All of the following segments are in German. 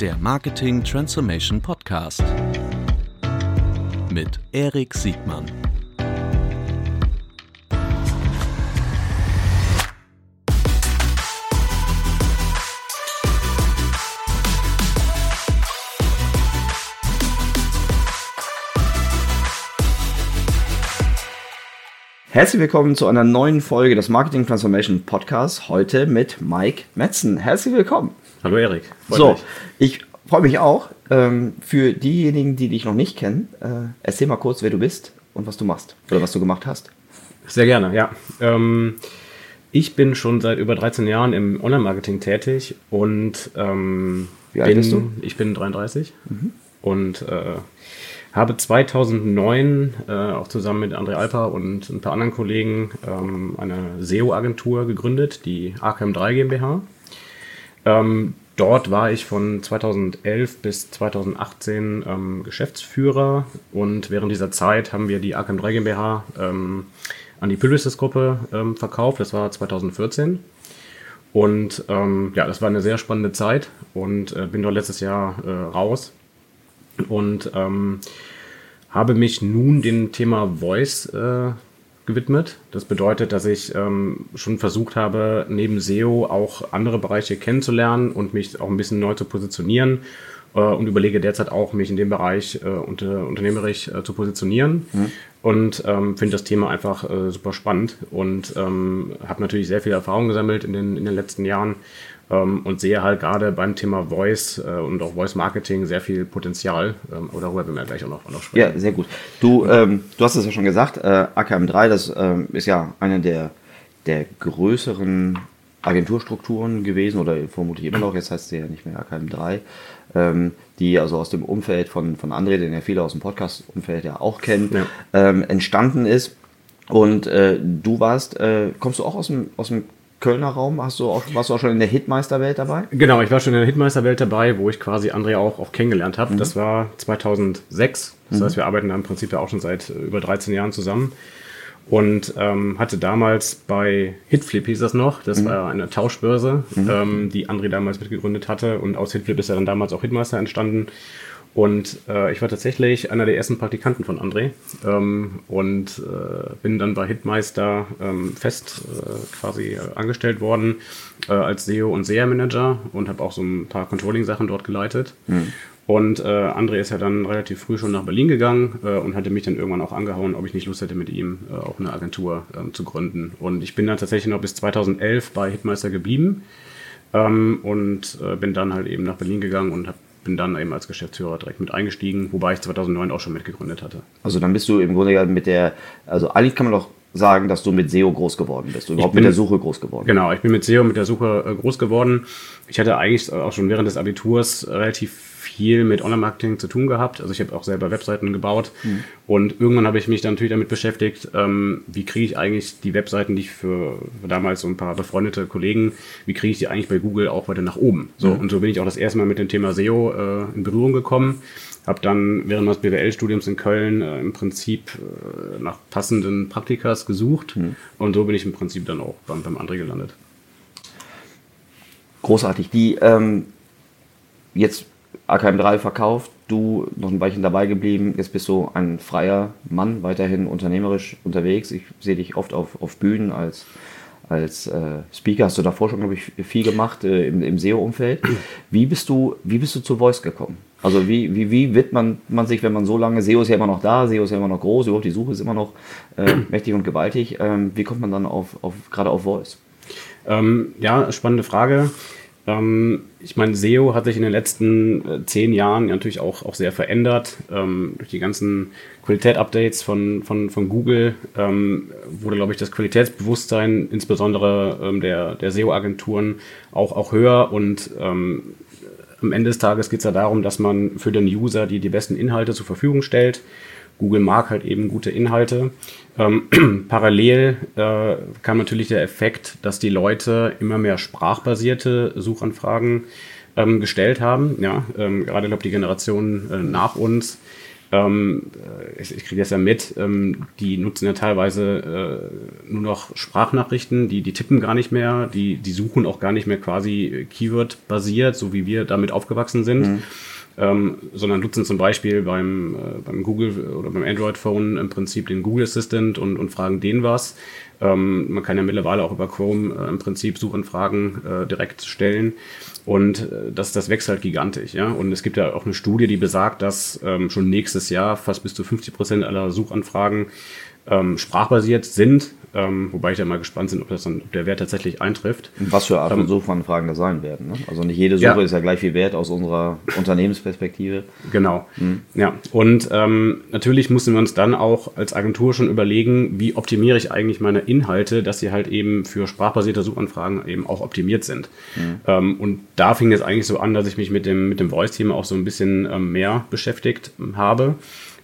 der Marketing Transformation Podcast mit Erik Siegmann. Herzlich willkommen zu einer neuen Folge des Marketing Transformation Podcasts. Heute mit Mike Metzen. Herzlich willkommen. Hallo Erik. So, mich. ich freue mich auch. Ähm, für diejenigen, die dich noch nicht kennen, äh, erzähl mal kurz, wer du bist und was du machst oder was du gemacht hast. Sehr gerne, ja. Ähm, ich bin schon seit über 13 Jahren im Online-Marketing tätig und ähm, wie alt bin, bist du? Ich bin 33 mhm. und äh, habe 2009 äh, auch zusammen mit André Alper und ein paar anderen Kollegen ähm, eine SEO-Agentur gegründet, die AKM3 GmbH. Ähm, dort war ich von 2011 bis 2018 ähm, Geschäftsführer und während dieser Zeit haben wir die AKM3 GmbH ähm, an die Publicis-Gruppe ähm, verkauft. Das war 2014. Und ähm, ja, das war eine sehr spannende Zeit und äh, bin dort letztes Jahr äh, raus und ähm, habe mich nun dem Thema Voice äh, gewidmet. Das bedeutet, dass ich ähm, schon versucht habe, neben SEO auch andere Bereiche kennenzulernen und mich auch ein bisschen neu zu positionieren äh, und überlege derzeit auch, mich in dem Bereich äh, unter, unternehmerisch äh, zu positionieren. Mhm. Und ähm, finde das Thema einfach äh, super spannend und ähm, habe natürlich sehr viel Erfahrung gesammelt in den, in den letzten Jahren ähm, und sehe halt gerade beim Thema Voice äh, und auch Voice Marketing sehr viel Potenzial. Ähm, aber darüber werden wir gleich auch noch, noch sprechen. Ja, sehr gut. Du, ähm, du hast es ja schon gesagt, äh, AKM3, das ähm, ist ja eine der, der größeren Agenturstrukturen gewesen oder vermutlich immer noch, jetzt heißt sie ja nicht mehr AKM3, ähm, die also aus dem Umfeld von, von André, den ja viele aus dem Podcast-Umfeld ja auch kennen, ja. Ähm, entstanden ist. Und äh, du warst, äh, kommst du auch aus dem, aus dem Kölner Raum? Hast du auch, warst du auch schon in der Hitmeisterwelt dabei? Genau, ich war schon in der Hitmeisterwelt dabei, wo ich quasi Andrea auch, auch kennengelernt habe. Mhm. Das war 2006. Das mhm. heißt, wir arbeiten da im Prinzip ja auch schon seit äh, über 13 Jahren zusammen. Und ähm, hatte damals bei Hitflip hieß das noch, das mhm. war eine Tauschbörse, mhm. ähm, die André damals mitgegründet hatte. Und aus Hitflip ist ja dann damals auch Hitmeister entstanden. Und äh, ich war tatsächlich einer der ersten Praktikanten von André ähm, und äh, bin dann bei Hitmeister ähm, fest äh, quasi angestellt worden äh, als SEO und SEA-Manager und habe auch so ein paar Controlling-Sachen dort geleitet. Mhm. Und äh, André ist ja dann relativ früh schon nach Berlin gegangen äh, und hatte mich dann irgendwann auch angehauen, ob ich nicht Lust hätte, mit ihm äh, auch eine Agentur äh, zu gründen. Und ich bin dann tatsächlich noch bis 2011 bei Hitmeister geblieben ähm, und äh, bin dann halt eben nach Berlin gegangen und habe bin dann eben als Geschäftsführer direkt mit eingestiegen, wobei ich 2009 auch schon mitgegründet hatte. Also dann bist du im Grunde ja mit der, also eigentlich kann man doch sagen, dass du mit SEO groß geworden bist, überhaupt bin, mit der Suche groß geworden. Genau, ich bin mit SEO, mit der Suche äh, groß geworden. Ich hatte eigentlich auch schon während des Abiturs relativ viel mit Online-Marketing zu tun gehabt. Also ich habe auch selber Webseiten gebaut mhm. und irgendwann habe ich mich dann natürlich damit beschäftigt, ähm, wie kriege ich eigentlich die Webseiten, die ich für, für, damals so ein paar befreundete Kollegen, wie kriege ich die eigentlich bei Google auch weiter nach oben. So mhm. und so bin ich auch das erste Mal mit dem Thema SEO äh, in Berührung gekommen. Habe dann während meines BWL-Studiums in Köln äh, im Prinzip äh, nach passenden Praktikas gesucht mhm. und so bin ich im Prinzip dann auch beim, beim André gelandet. Großartig. Die ähm, jetzt AKM3 verkauft, du noch ein Weilchen dabei geblieben, jetzt bist du ein freier Mann, weiterhin unternehmerisch unterwegs. Ich sehe dich oft auf, auf Bühnen als, als äh, Speaker, hast du davor schon, glaube ich, viel gemacht äh, im, im SEO-Umfeld. Wie bist du, wie bist du zu Voice gekommen? Also wie, wie, wie wird man, man sich, wenn man so lange, SEO ist ja immer noch da, SEO ist ja immer noch groß, überhaupt die Suche ist immer noch äh, mächtig und gewaltig. Ähm, wie kommt man dann auf, auf gerade auf Voice? Ähm, ja, spannende Frage. Ähm, ich meine, SEO hat sich in den letzten äh, zehn Jahren natürlich auch, auch sehr verändert. Ähm, durch die ganzen Qualität-Updates von, von, von Google ähm, wurde, glaube ich, das Qualitätsbewusstsein insbesondere ähm, der, der SEO-Agenturen auch, auch höher und ähm, am Ende des Tages geht es ja darum, dass man für den User die, die besten Inhalte zur Verfügung stellt. Google mag halt eben gute Inhalte. Ähm, parallel äh, kam natürlich der Effekt, dass die Leute immer mehr sprachbasierte Suchanfragen ähm, gestellt haben. Ja, ähm, gerade glaube die Generation äh, nach uns ähm, äh, ich, ich kriege das ja mit, ähm, die nutzen ja teilweise äh, nur noch Sprachnachrichten, die, die tippen gar nicht mehr, die, die suchen auch gar nicht mehr quasi Keyword-basiert, so wie wir damit aufgewachsen sind. Mhm. Ähm, sondern nutzen zum Beispiel beim, äh, beim Google oder beim Android-Phone im Prinzip den Google Assistant und, und fragen den was. Ähm, man kann ja mittlerweile auch über Chrome äh, im Prinzip Suchanfragen äh, direkt stellen. Und äh, das, das wächst halt gigantisch, ja. Und es gibt ja auch eine Studie, die besagt, dass ähm, schon nächstes Jahr fast bis zu 50 Prozent aller Suchanfragen ähm, sprachbasiert sind. Ähm, wobei ich ja mal gespannt bin, ob, das dann, ob der Wert tatsächlich eintrifft. Was für Art von ähm, Suchanfragen das sein werden. Ne? Also nicht jede Suche ja. ist ja gleich viel wert aus unserer Unternehmensperspektive. Genau. Mhm. Ja. Und ähm, natürlich müssen wir uns dann auch als Agentur schon überlegen, wie optimiere ich eigentlich meine Inhalte, dass sie halt eben für sprachbasierte Suchanfragen eben auch optimiert sind. Mhm. Ähm, und da fing es eigentlich so an, dass ich mich mit dem, mit dem Voice-Thema auch so ein bisschen ähm, mehr beschäftigt habe.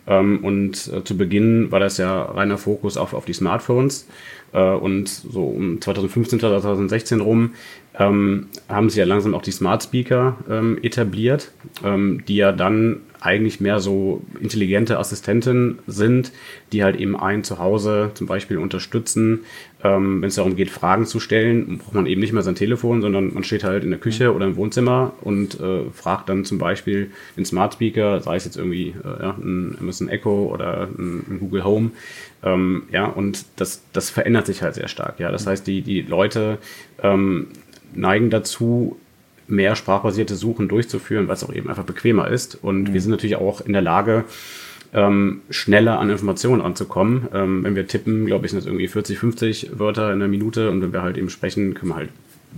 Ähm, und äh, zu Beginn war das ja reiner Fokus auf, auf die Smartphones. Äh, und so um 2015, 2016 rum ähm, haben sich ja langsam auch die Smart Speaker ähm, etabliert, die ja dann eigentlich mehr so intelligente Assistenten sind, die halt eben einen zu Hause zum Beispiel unterstützen. Ähm, Wenn es darum geht, Fragen zu stellen, braucht man eben nicht mehr sein Telefon, sondern man steht halt in der Küche oder im Wohnzimmer und äh, fragt dann zum Beispiel den Smart Speaker, sei es jetzt irgendwie äh, ja, ein Amazon Echo oder ein, ein Google Home. Ähm, ja, und das, das verändert sich halt sehr stark. Ja, das heißt, die, die Leute ähm, neigen dazu, mehr sprachbasierte Suchen durchzuführen, weil es auch eben einfach bequemer ist. Und mhm. wir sind natürlich auch in der Lage, ähm, schneller an Informationen anzukommen. Ähm, wenn wir tippen, glaube ich, sind das irgendwie 40, 50 Wörter in der Minute und wenn wir halt eben sprechen, können wir halt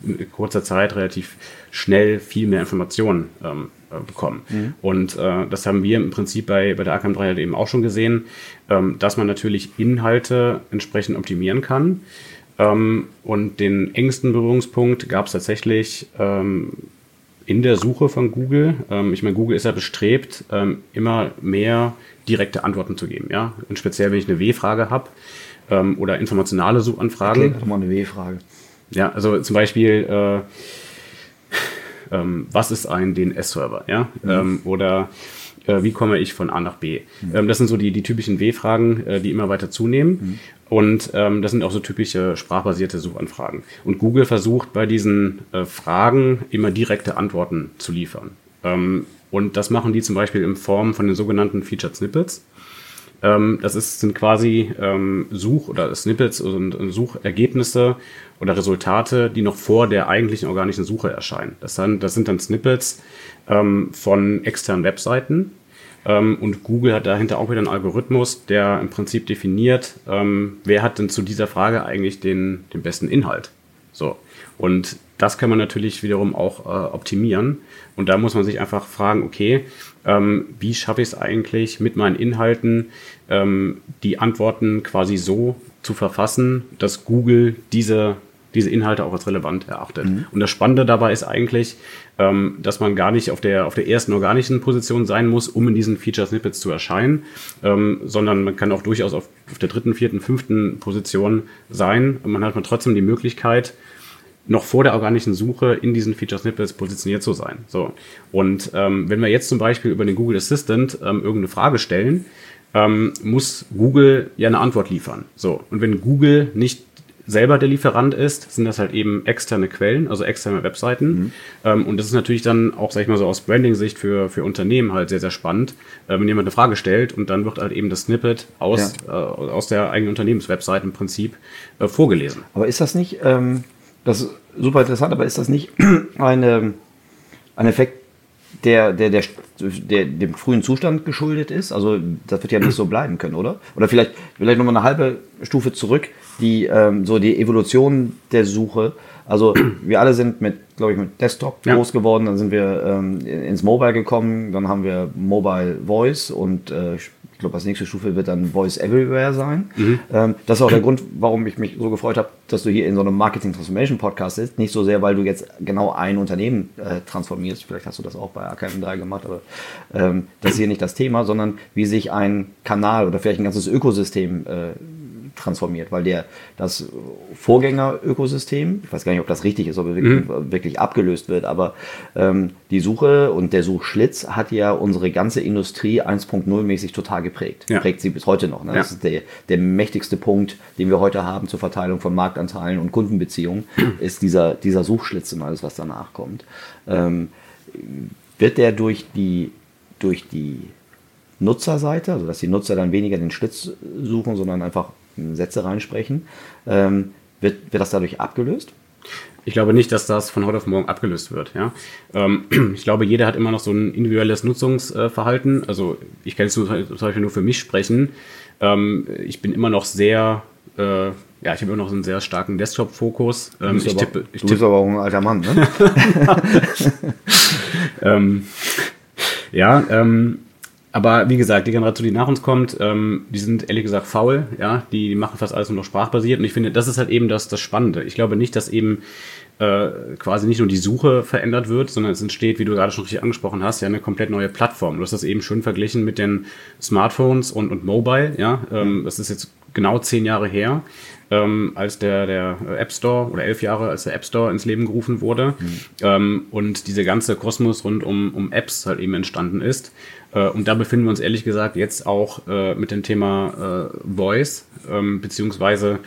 in kurzer Zeit relativ schnell viel mehr Informationen ähm, äh, bekommen. Mhm. Und äh, das haben wir im Prinzip bei, bei der AKM 3 halt eben auch schon gesehen, ähm, dass man natürlich Inhalte entsprechend optimieren kann. Ähm, und den engsten Berührungspunkt gab es tatsächlich ähm, in der Suche von Google. Ähm, ich meine, Google ist ja bestrebt, ähm, immer mehr direkte Antworten zu geben. Ja? Und speziell, wenn ich eine W-Frage habe ähm, oder informationale Suchanfragen. Okay, mal eine W-Frage. Ja, also zum Beispiel, äh, ähm, was ist ein DNS-Server? Ja? Mhm. oder äh, wie komme ich von A nach B? Mhm. das sind so die, die typischen W-Fragen, äh, die immer weiter zunehmen. Mhm. Und ähm, das sind auch so typische sprachbasierte Suchanfragen. Und Google versucht bei diesen äh, Fragen immer direkte Antworten zu liefern. Ähm, und das machen die zum Beispiel in Form von den sogenannten Featured Snippets. Ähm, das ist, sind quasi ähm, Such- oder Snippets und Suchergebnisse oder Resultate, die noch vor der eigentlichen organischen Suche erscheinen. Das, dann, das sind dann Snippets ähm, von externen Webseiten, ähm, und Google hat dahinter auch wieder einen Algorithmus, der im Prinzip definiert, ähm, wer hat denn zu dieser Frage eigentlich den, den besten Inhalt. So. Und das kann man natürlich wiederum auch äh, optimieren. Und da muss man sich einfach fragen, okay, ähm, wie schaffe ich es eigentlich mit meinen Inhalten, ähm, die Antworten quasi so zu verfassen, dass Google diese diese Inhalte auch als relevant erachtet. Mhm. Und das Spannende dabei ist eigentlich, ähm, dass man gar nicht auf der, auf der ersten organischen Position sein muss, um in diesen Feature Snippets zu erscheinen, ähm, sondern man kann auch durchaus auf, auf der dritten, vierten, fünften Position sein. Und man hat man trotzdem die Möglichkeit, noch vor der organischen Suche in diesen Feature Snippets positioniert zu sein. So. Und ähm, wenn wir jetzt zum Beispiel über den Google Assistant ähm, irgendeine Frage stellen, ähm, muss Google ja eine Antwort liefern. So. Und wenn Google nicht selber der Lieferant ist, sind das halt eben externe Quellen, also externe Webseiten. Mhm. Ähm, und das ist natürlich dann auch, sag ich mal so aus Branding-Sicht für, für Unternehmen halt sehr, sehr spannend, äh, wenn jemand eine Frage stellt und dann wird halt eben das Snippet aus, ja. äh, aus der eigenen Unternehmenswebseite im Prinzip äh, vorgelesen. Aber ist das nicht, ähm, das ist super interessant, aber ist das nicht eine, ein Effekt, der, der, der, der dem frühen Zustand geschuldet ist? Also das wird ja nicht so bleiben können, oder? Oder vielleicht, vielleicht nochmal eine halbe Stufe zurück die ähm, so die Evolution der Suche. Also wir alle sind mit, glaube ich, mit Desktop ja. groß geworden, dann sind wir ähm, ins Mobile gekommen, dann haben wir Mobile Voice und äh, ich glaube, als nächste Stufe wird dann Voice Everywhere sein. Mhm. Ähm, das ist auch der Grund, warum ich mich so gefreut habe, dass du hier in so einem Marketing Transformation Podcast bist. Nicht so sehr, weil du jetzt genau ein Unternehmen äh, transformierst. Vielleicht hast du das auch bei AKM3 gemacht, aber ähm, das ist hier nicht das Thema, sondern wie sich ein Kanal oder vielleicht ein ganzes Ökosystem äh, transformiert, weil der das Vorgänger-Ökosystem, ich weiß gar nicht, ob das richtig ist, ob er wirklich, mhm. wirklich abgelöst wird, aber ähm, die Suche und der Suchschlitz hat ja unsere ganze Industrie 1.0 mäßig total geprägt. Ja. Prägt sie bis heute noch. Ne? Ja. Das ist der, der mächtigste Punkt, den wir heute haben zur Verteilung von Marktanteilen und Kundenbeziehungen, ist dieser, dieser Suchschlitz und alles, was danach kommt. Ähm, wird der durch die, durch die Nutzerseite, also dass die Nutzer dann weniger den Schlitz suchen, sondern einfach Sätze reinsprechen, ähm, wird, wird das dadurch abgelöst? Ich glaube nicht, dass das von heute auf morgen abgelöst wird. Ja? Ähm, ich glaube, jeder hat immer noch so ein individuelles Nutzungsverhalten. Also ich kann jetzt zum Beispiel nur für mich sprechen. Ähm, ich bin immer noch sehr, äh, ja, ich habe immer noch einen sehr starken Desktop-Fokus. Ähm, ich tippe, ich du bist aber auch ein alter Mann, ne? ähm, ja, ähm, aber wie gesagt, die Generation, die nach uns kommt, ähm, die sind ehrlich gesagt faul, ja, die, die machen fast alles nur noch sprachbasiert. Und ich finde, das ist halt eben das, das Spannende. Ich glaube nicht, dass eben äh, quasi nicht nur die Suche verändert wird, sondern es entsteht, wie du gerade schon richtig angesprochen hast, ja eine komplett neue Plattform. Du hast das eben schön verglichen mit den Smartphones und, und Mobile, ja. Ähm, das ist jetzt genau zehn Jahre her ähm, als der, der App Store oder elf Jahre, als der App Store ins Leben gerufen wurde mhm. ähm, und diese ganze Kosmos rund um, um Apps halt eben entstanden ist. Äh, und da befinden wir uns ehrlich gesagt jetzt auch äh, mit dem Thema äh, Voice, ähm, beziehungsweise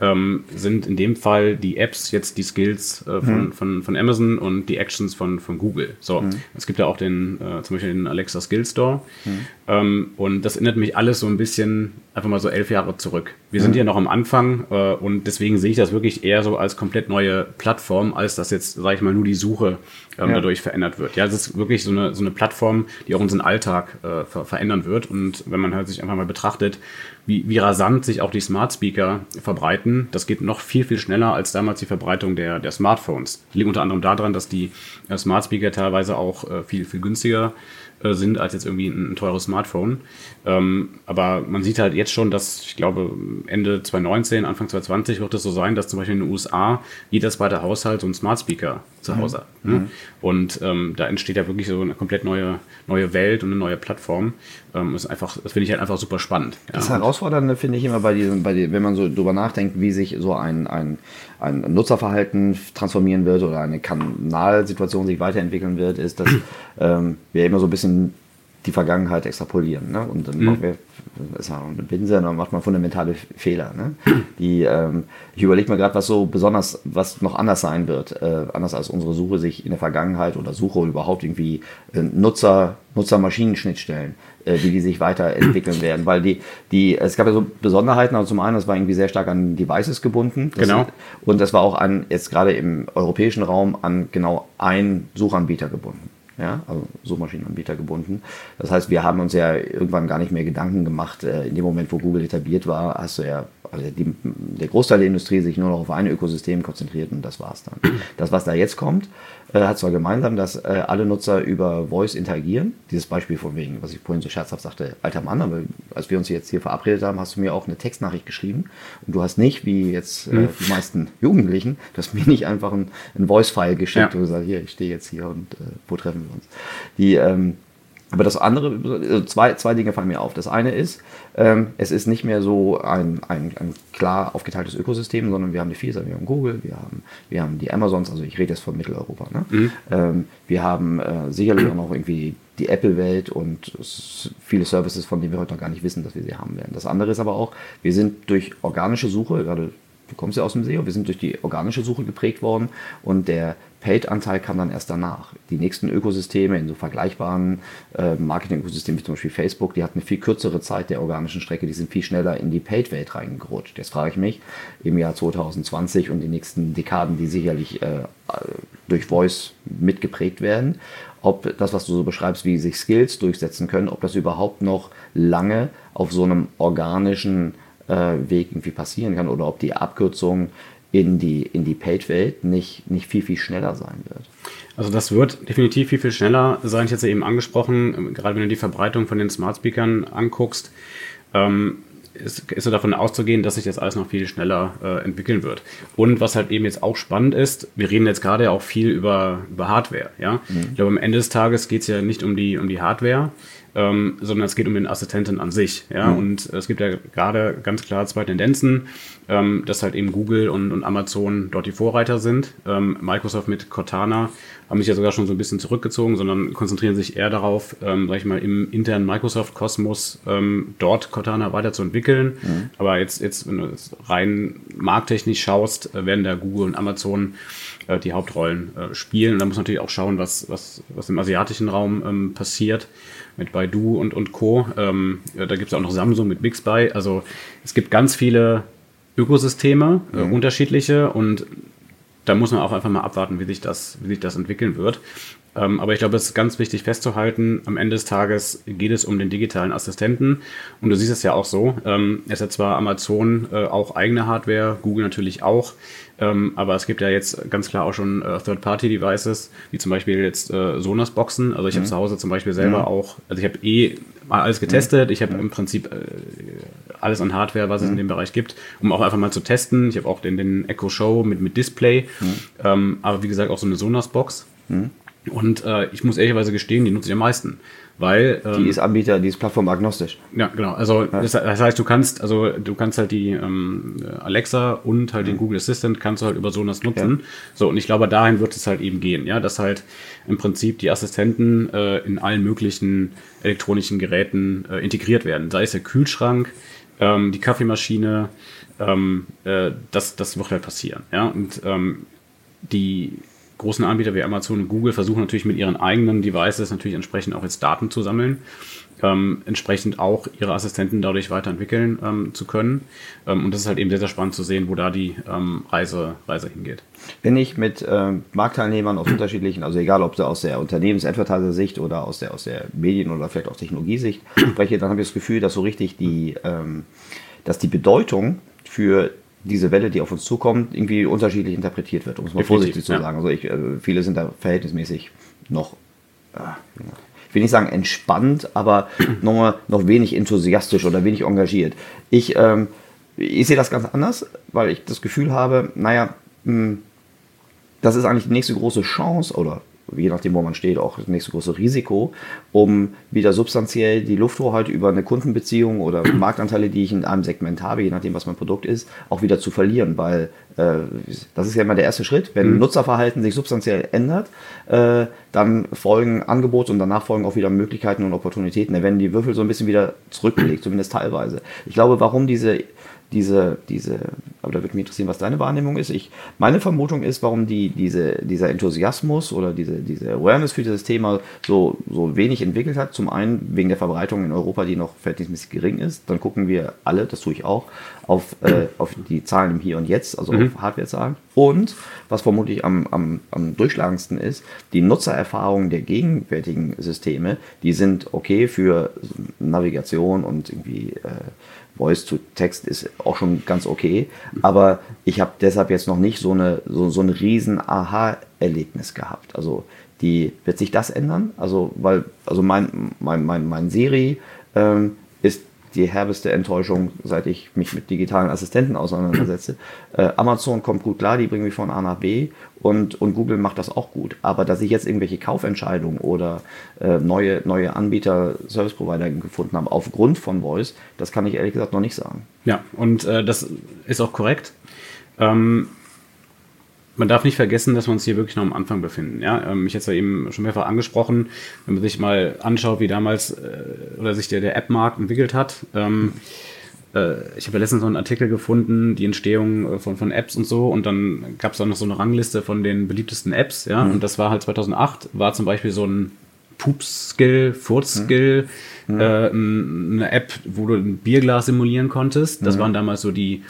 ähm, sind in dem Fall die Apps jetzt die Skills äh, von, mhm. von, von Amazon und die Actions von, von Google. So, mhm. es gibt ja auch den, äh, zum Beispiel den Alexa Skill Store. Mhm. Ähm, und das erinnert mich alles so ein bisschen einfach mal so elf Jahre zurück. Wir sind ja noch am Anfang äh, und deswegen sehe ich das wirklich eher so als komplett neue Plattform, als dass jetzt, sage ich mal, nur die Suche ähm, ja. dadurch verändert wird. Ja, es ist wirklich so eine, so eine Plattform, die auch unseren Alltag äh, ver verändern wird. Und wenn man halt sich einfach mal betrachtet, wie, wie rasant sich auch die Smart Speaker verbreiten, das geht noch viel, viel schneller als damals die Verbreitung der, der Smartphones. Das liegt unter anderem daran, dass die äh, Smart Speaker teilweise auch äh, viel, viel günstiger äh, sind als jetzt irgendwie ein, ein teures Smartphone. Ähm, aber man sieht halt jetzt schon, dass ich glaube Ende 2019, Anfang 2020 wird es so sein, dass zum Beispiel in den USA jeder zweite Haushalt so einen Smart Speaker zu mhm. Hause hat. Ne? Mhm. Und ähm, da entsteht ja wirklich so eine komplett neue, neue Welt und eine neue Plattform. Ähm, ist einfach, das finde ich halt einfach super spannend. Ja. Das Herausfordernde finde ich immer bei diesem, bei die, wenn man so drüber nachdenkt, wie sich so ein, ein, ein Nutzerverhalten transformieren wird oder eine Kanalsituation sich weiterentwickeln wird, ist, dass ähm, wir immer so ein bisschen die Vergangenheit extrapolieren. Ne? Und dann mhm. machen wir, das ist ja eine Binse, dann macht man fundamentale Fehler. Ne? Die, ähm, ich überlege mir gerade, was so besonders, was noch anders sein wird, äh, anders als unsere Suche sich in der Vergangenheit oder Suche überhaupt irgendwie äh, Nutzer, Nutzer-Maschinen-Schnittstellen, äh, wie die sich weiterentwickeln werden. Weil die, die, es gab ja so Besonderheiten, also zum einen, das war irgendwie sehr stark an Devices gebunden. Genau. und das war auch an, jetzt gerade im europäischen Raum, an genau einen Suchanbieter gebunden ja, also Suchmaschinenanbieter gebunden. Das heißt, wir haben uns ja irgendwann gar nicht mehr Gedanken gemacht. Äh, in dem Moment, wo Google etabliert war, hast du ja, also die, der Großteil der Industrie sich nur noch auf ein Ökosystem konzentriert und das war's dann. Das, was da jetzt kommt, äh, hat zwar gemeinsam, dass äh, alle Nutzer über Voice interagieren. Dieses Beispiel von wegen, was ich vorhin so scherzhaft sagte, alter Mann, aber als wir uns jetzt hier verabredet haben, hast du mir auch eine Textnachricht geschrieben und du hast nicht, wie jetzt äh, mhm. die meisten Jugendlichen, du hast mir nicht einfach ein, ein Voice-File geschickt ja. und gesagt, hier, ich stehe jetzt hier und äh, wo treffen wir uns. Die, ähm, aber das andere, also zwei, zwei Dinge fallen mir auf. Das eine ist, ähm, es ist nicht mehr so ein, ein, ein, klar aufgeteiltes Ökosystem, sondern wir haben die Vielzahl, wir haben Google, wir haben, wir haben die Amazons, also ich rede jetzt von Mitteleuropa. Ne? Mhm. Ähm, wir haben äh, sicherlich auch noch irgendwie die Apple-Welt und viele Services, von denen wir heute noch gar nicht wissen, dass wir sie haben werden. Das andere ist aber auch, wir sind durch organische Suche, gerade du kommst ja aus dem SEO, wir sind durch die organische Suche geprägt worden und der Paid-Anteil kam dann erst danach. Die nächsten Ökosysteme in so vergleichbaren äh, Marketing-Ökosystemen wie zum Beispiel Facebook, die hatten eine viel kürzere Zeit der organischen Strecke, die sind viel schneller in die Paid-Welt reingerutscht. Jetzt frage ich mich, im Jahr 2020 und die nächsten Dekaden, die sicherlich äh, durch Voice mitgeprägt werden, ob das, was du so beschreibst, wie sich Skills durchsetzen können, ob das überhaupt noch lange auf so einem organischen äh, Weg irgendwie passieren kann oder ob die Abkürzung in die, in die Paid-Welt nicht, nicht viel, viel schneller sein wird. Also das wird definitiv viel, viel schneller sein. Ich hatte es eben angesprochen, gerade wenn du die Verbreitung von den Smart Speakern anguckst. Ähm, ist, ist so davon auszugehen, dass sich das alles noch viel schneller äh, entwickeln wird. Und was halt eben jetzt auch spannend ist, wir reden jetzt gerade auch viel über, über Hardware. Ja? Mhm. Ich glaube, am Ende des Tages geht es ja nicht um die, um die Hardware, ähm, sondern es geht um den Assistenten an sich. Ja? Mhm. Und es gibt ja gerade ganz klar zwei Tendenzen, ähm, dass halt eben Google und, und Amazon dort die Vorreiter sind. Ähm, Microsoft mit Cortana haben sich ja sogar schon so ein bisschen zurückgezogen, sondern konzentrieren sich eher darauf, ähm, sag ich mal, im internen Microsoft-Kosmos ähm, dort Cortana weiterzuentwickeln. Mhm. Aber jetzt, jetzt, wenn du jetzt rein markttechnisch schaust, äh, werden da Google und Amazon äh, die Hauptrollen äh, spielen. Und da muss man natürlich auch schauen, was, was, was im asiatischen Raum ähm, passiert mit Baidu und, und Co. Ähm, da gibt es auch noch Samsung mit Bixby. Also es gibt ganz viele Ökosysteme, äh, mhm. unterschiedliche und da muss man auch einfach mal abwarten, wie sich das, wie sich das entwickeln wird. Ähm, aber ich glaube, es ist ganz wichtig festzuhalten, am Ende des Tages geht es um den digitalen Assistenten. Und du siehst es ja auch so. Ähm, es hat zwar Amazon äh, auch eigene Hardware, Google natürlich auch. Ähm, aber es gibt ja jetzt ganz klar auch schon äh, Third-Party-Devices, wie zum Beispiel jetzt äh, Sonos-Boxen. Also ich mhm. habe zu Hause zum Beispiel selber mhm. auch, also ich habe eh mal alles getestet. Ich habe mhm. im Prinzip äh, alles an Hardware, was es in mhm. dem Bereich gibt, um auch einfach mal zu testen. Ich habe auch den, den Echo Show mit, mit Display. Ähm, aber wie gesagt, auch so eine Sonos-Box. Und äh, ich muss ehrlicherweise gestehen, die nutze ich am meisten. Weil, ähm, die ist Anbieter, die ist plattformagnostisch. Ja, genau. Also ja. Das, das, heißt, du kannst, also du kannst halt die ähm, Alexa und halt mhm. den Google Assistant kannst du halt über Sonos nutzen. Ja. So, und ich glaube, dahin wird es halt eben gehen, ja, dass halt im Prinzip die Assistenten äh, in allen möglichen elektronischen Geräten äh, integriert werden. Sei es der Kühlschrank, ähm, die Kaffeemaschine, ähm, äh, das, das wird halt passieren, ja. Und ähm, die großen Anbieter wie Amazon und Google versuchen natürlich mit ihren eigenen Devices natürlich entsprechend auch jetzt Daten zu sammeln, ähm, entsprechend auch ihre Assistenten dadurch weiterentwickeln ähm, zu können. Ähm, und das ist halt eben sehr, sehr spannend zu sehen, wo da die ähm, Reise, Reise hingeht. Wenn ich mit ähm, Marktteilnehmern aus unterschiedlichen, also egal ob sie aus der Unternehmens-Advertiser-Sicht oder aus der, aus der Medien- oder vielleicht auch Technologiesicht spreche, dann habe ich das Gefühl, dass so richtig die, ähm, dass die Bedeutung für diese Welle, die auf uns zukommt, irgendwie unterschiedlich interpretiert wird, um es mal vorsichtig zu ja. sagen. Also ich, äh, viele sind da verhältnismäßig noch, äh, ich will nicht sagen entspannt, aber noch, noch wenig enthusiastisch oder wenig engagiert. Ich, ähm, ich sehe das ganz anders, weil ich das Gefühl habe, naja, mh, hm, das ist eigentlich die nächste große Chance oder je nachdem, wo man steht, auch das nächste große Risiko, um wieder substanziell die Lufthoheit über eine Kundenbeziehung oder Marktanteile, die ich in einem Segment habe, je nachdem, was mein Produkt ist, auch wieder zu verlieren, weil äh, das ist ja immer der erste Schritt. Wenn mhm. Nutzerverhalten sich substanziell ändert, äh, dann folgen Angebote und danach folgen auch wieder Möglichkeiten und Opportunitäten. Da werden die Würfel so ein bisschen wieder zurückgelegt, zumindest teilweise. Ich glaube, warum diese diese, diese, aber da würde mich interessieren, was deine Wahrnehmung ist. Ich, meine Vermutung ist, warum die, diese, dieser Enthusiasmus oder diese, diese Awareness für dieses Thema so, so wenig entwickelt hat. Zum einen wegen der Verbreitung in Europa, die noch verhältnismäßig gering ist. Dann gucken wir alle, das tue ich auch, auf, äh, auf die Zahlen im Hier und Jetzt, also mhm. auf Hardwarezahlen. Und was vermutlich am, am, am durchschlagendsten ist, die Nutzererfahrungen der gegenwärtigen Systeme, die sind okay für Navigation und irgendwie äh, Voice to Text ist auch schon ganz okay, aber ich habe deshalb jetzt noch nicht so eine so, so ein riesen Aha-Erlebnis gehabt. Also die wird sich das ändern? Also weil also mein mein mein, mein Siri ähm, ist die herbeste Enttäuschung, seit ich mich mit digitalen Assistenten auseinandersetze. Äh, Amazon kommt gut klar, die bringen mich von A nach B und, und Google macht das auch gut. Aber dass ich jetzt irgendwelche Kaufentscheidungen oder äh, neue, neue Anbieter, Service Provider gefunden habe aufgrund von Voice, das kann ich ehrlich gesagt noch nicht sagen. Ja, und äh, das ist auch korrekt. Ähm, man darf nicht vergessen, dass wir uns hier wirklich noch am Anfang befinden. Ja, ähm, ich hätte es ja eben schon mehrfach angesprochen, wenn man sich mal anschaut, wie damals äh, oder sich der, der App-Markt entwickelt hat. Ähm, äh, ich habe ja letztens noch einen Artikel gefunden, die Entstehung äh, von, von Apps und so, und dann gab es auch noch so eine Rangliste von den beliebtesten Apps, ja, mhm. und das war halt 2008, war zum Beispiel so ein Poop-Skill, Furz-Skill, mhm. äh, eine App, wo du ein Bierglas simulieren konntest. Das mhm. waren damals so die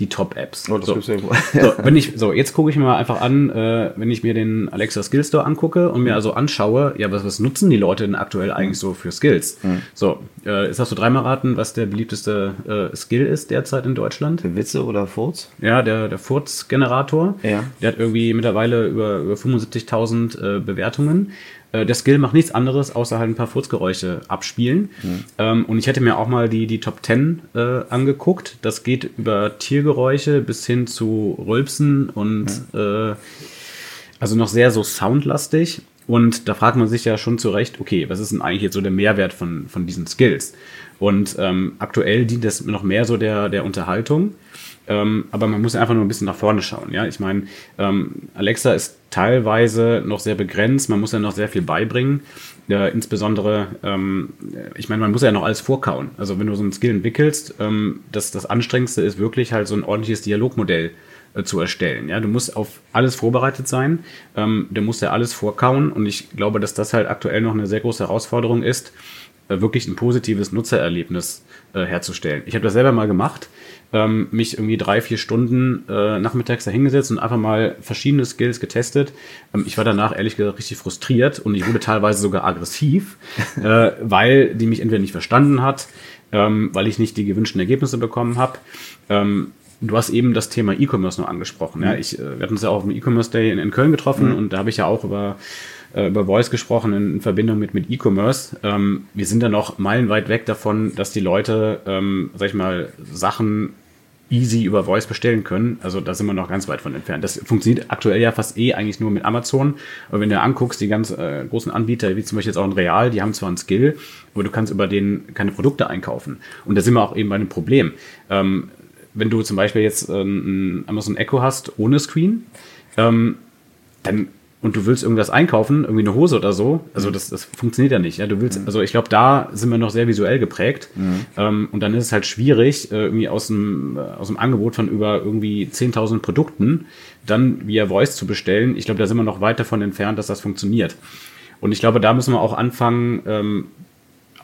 die Top-Apps. Oh, das so. gibt's irgendwo. so, wenn ich, so, jetzt gucke ich mir mal einfach an, äh, wenn ich mir den Alexa Skill Store angucke und mir also anschaue, ja, was, was nutzen die Leute denn aktuell eigentlich so für Skills? So, äh, jetzt hast du dreimal raten, was der beliebteste äh, Skill ist derzeit in Deutschland. Witze oder Furz? Ja, der, der Furz-Generator. Ja. Der hat irgendwie mittlerweile über, über 75.000 äh, Bewertungen. Äh, der Skill macht nichts anderes, außer halt ein paar Furzgeräusche abspielen. Ähm, und ich hätte mir auch mal die, die Top 10 äh, angeguckt. Das geht über Tiergeräusche bis hin zu Rülpsen und äh, also noch sehr so soundlastig. Und da fragt man sich ja schon zu Recht, okay, was ist denn eigentlich jetzt so der Mehrwert von, von diesen Skills? Und ähm, aktuell dient das noch mehr so der, der Unterhaltung. Ähm, aber man muss einfach nur ein bisschen nach vorne schauen. Ja, ich meine, ähm, Alexa ist teilweise noch sehr begrenzt. Man muss ja noch sehr viel beibringen. Äh, insbesondere, ähm, ich meine, man muss ja noch alles vorkauen. Also wenn du so einen Skill entwickelst, ähm, das, das Anstrengendste ist wirklich halt so ein ordentliches Dialogmodell äh, zu erstellen. Ja, du musst auf alles vorbereitet sein. Ähm, du musst ja alles vorkauen. Und ich glaube, dass das halt aktuell noch eine sehr große Herausforderung ist, äh, wirklich ein positives Nutzererlebnis äh, herzustellen. Ich habe das selber mal gemacht, ähm, mich irgendwie drei, vier Stunden äh, nachmittags da hingesetzt und einfach mal verschiedene Skills getestet. Ähm, ich war danach ehrlich gesagt richtig frustriert und ich wurde teilweise sogar aggressiv, äh, weil die mich entweder nicht verstanden hat, ähm, weil ich nicht die gewünschten Ergebnisse bekommen habe. Ähm, Du hast eben das Thema E-Commerce noch angesprochen. Ja, ich, äh, wir hatten uns ja auch auf dem E-Commerce Day in, in Köln getroffen und da habe ich ja auch über, äh, über Voice gesprochen in, in Verbindung mit, mit E-Commerce. Ähm, wir sind da noch meilenweit weg davon, dass die Leute, ähm, sag ich mal, Sachen easy über Voice bestellen können. Also da sind wir noch ganz weit von entfernt. Das funktioniert aktuell ja fast eh eigentlich nur mit Amazon. Aber wenn du anguckst, die ganz äh, großen Anbieter, wie zum Beispiel jetzt auch ein Real, die haben zwar einen Skill, aber du kannst über den keine Produkte einkaufen. Und da sind wir auch eben bei einem Problem. Ähm, wenn du zum Beispiel jetzt ähm, ein Amazon Echo hast ohne Screen, ähm, dann und du willst irgendwas einkaufen, irgendwie eine Hose oder so, also das, das funktioniert ja nicht. Ja, du willst, also ich glaube, da sind wir noch sehr visuell geprägt. Ähm, und dann ist es halt schwierig, äh, irgendwie aus dem, äh, aus dem Angebot von über irgendwie 10.000 Produkten dann via Voice zu bestellen. Ich glaube, da sind wir noch weit davon entfernt, dass das funktioniert. Und ich glaube, da müssen wir auch anfangen, ähm,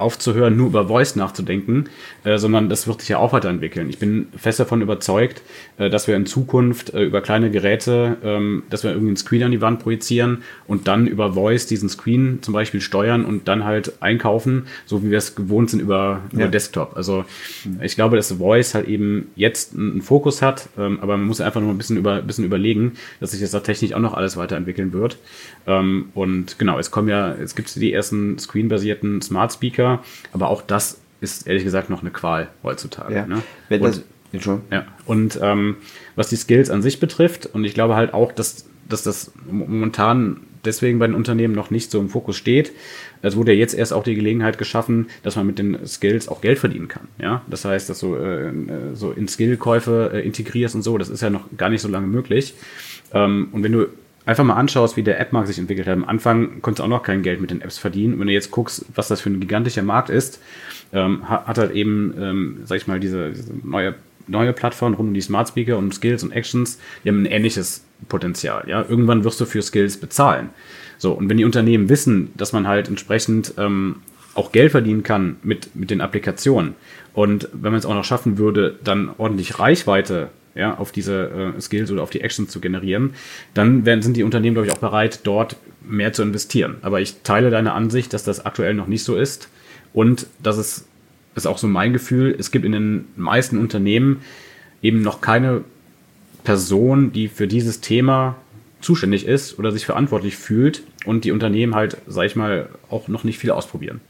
aufzuhören, nur über Voice nachzudenken, äh, sondern das wird sich ja auch weiterentwickeln. Ich bin fest davon überzeugt, äh, dass wir in Zukunft äh, über kleine Geräte, ähm, dass wir irgendwie einen Screen an die Wand projizieren und dann über Voice diesen Screen zum Beispiel steuern und dann halt einkaufen, so wie wir es gewohnt sind über, über Ja. Desktop. Also ich glaube, dass Voice halt eben jetzt einen Fokus hat, ähm, aber man muss einfach nur ein bisschen, über, ein bisschen überlegen, dass sich das da technisch auch noch alles weiterentwickeln wird. Ähm, und genau, es kommen ja, es gibt die ersten screenbasierten Smart Speaker, aber auch das ist ehrlich gesagt noch eine Qual heutzutage. Ja. Ne? Wenn Und- das, Entschuldigung. ja, und ähm, was die Skills an sich betrifft, und ich glaube halt auch, dass, dass das momentan deswegen bei den Unternehmen noch nicht so im Fokus steht. Es wurde ja jetzt erst auch die Gelegenheit geschaffen, dass man mit den Skills auch Geld verdienen kann. Ja, das heißt, dass du äh, äh, so in Skillkäufe äh, integrierst und so, das ist ja noch gar nicht so lange möglich. Ähm, und wenn du einfach mal anschaust, wie der App-Markt sich entwickelt hat, am Anfang konntest du auch noch kein Geld mit den Apps verdienen. Wenn du jetzt guckst, was das für ein gigantischer Markt ist, ähm, hat, halt eben, ähm, sag ich mal, diese, diese neue neue Plattform rund um die Smart Speaker und Skills und Actions, die haben ein ähnliches Potenzial. Ja, irgendwann wirst du für Skills bezahlen. So und wenn die Unternehmen wissen, dass man halt entsprechend ähm, auch Geld verdienen kann mit mit den Applikationen und wenn man es auch noch schaffen würde, dann ordentlich Reichweite ja, auf diese äh, Skills oder auf die Actions zu generieren, dann werden, sind die Unternehmen, glaube ich, auch bereit, dort mehr zu investieren. Aber ich teile deine Ansicht, dass das aktuell noch nicht so ist und dass es ist auch so mein Gefühl, es gibt in den meisten Unternehmen eben noch keine Person, die für dieses Thema zuständig ist oder sich verantwortlich fühlt und die Unternehmen halt, sag ich mal, auch noch nicht viel ausprobieren.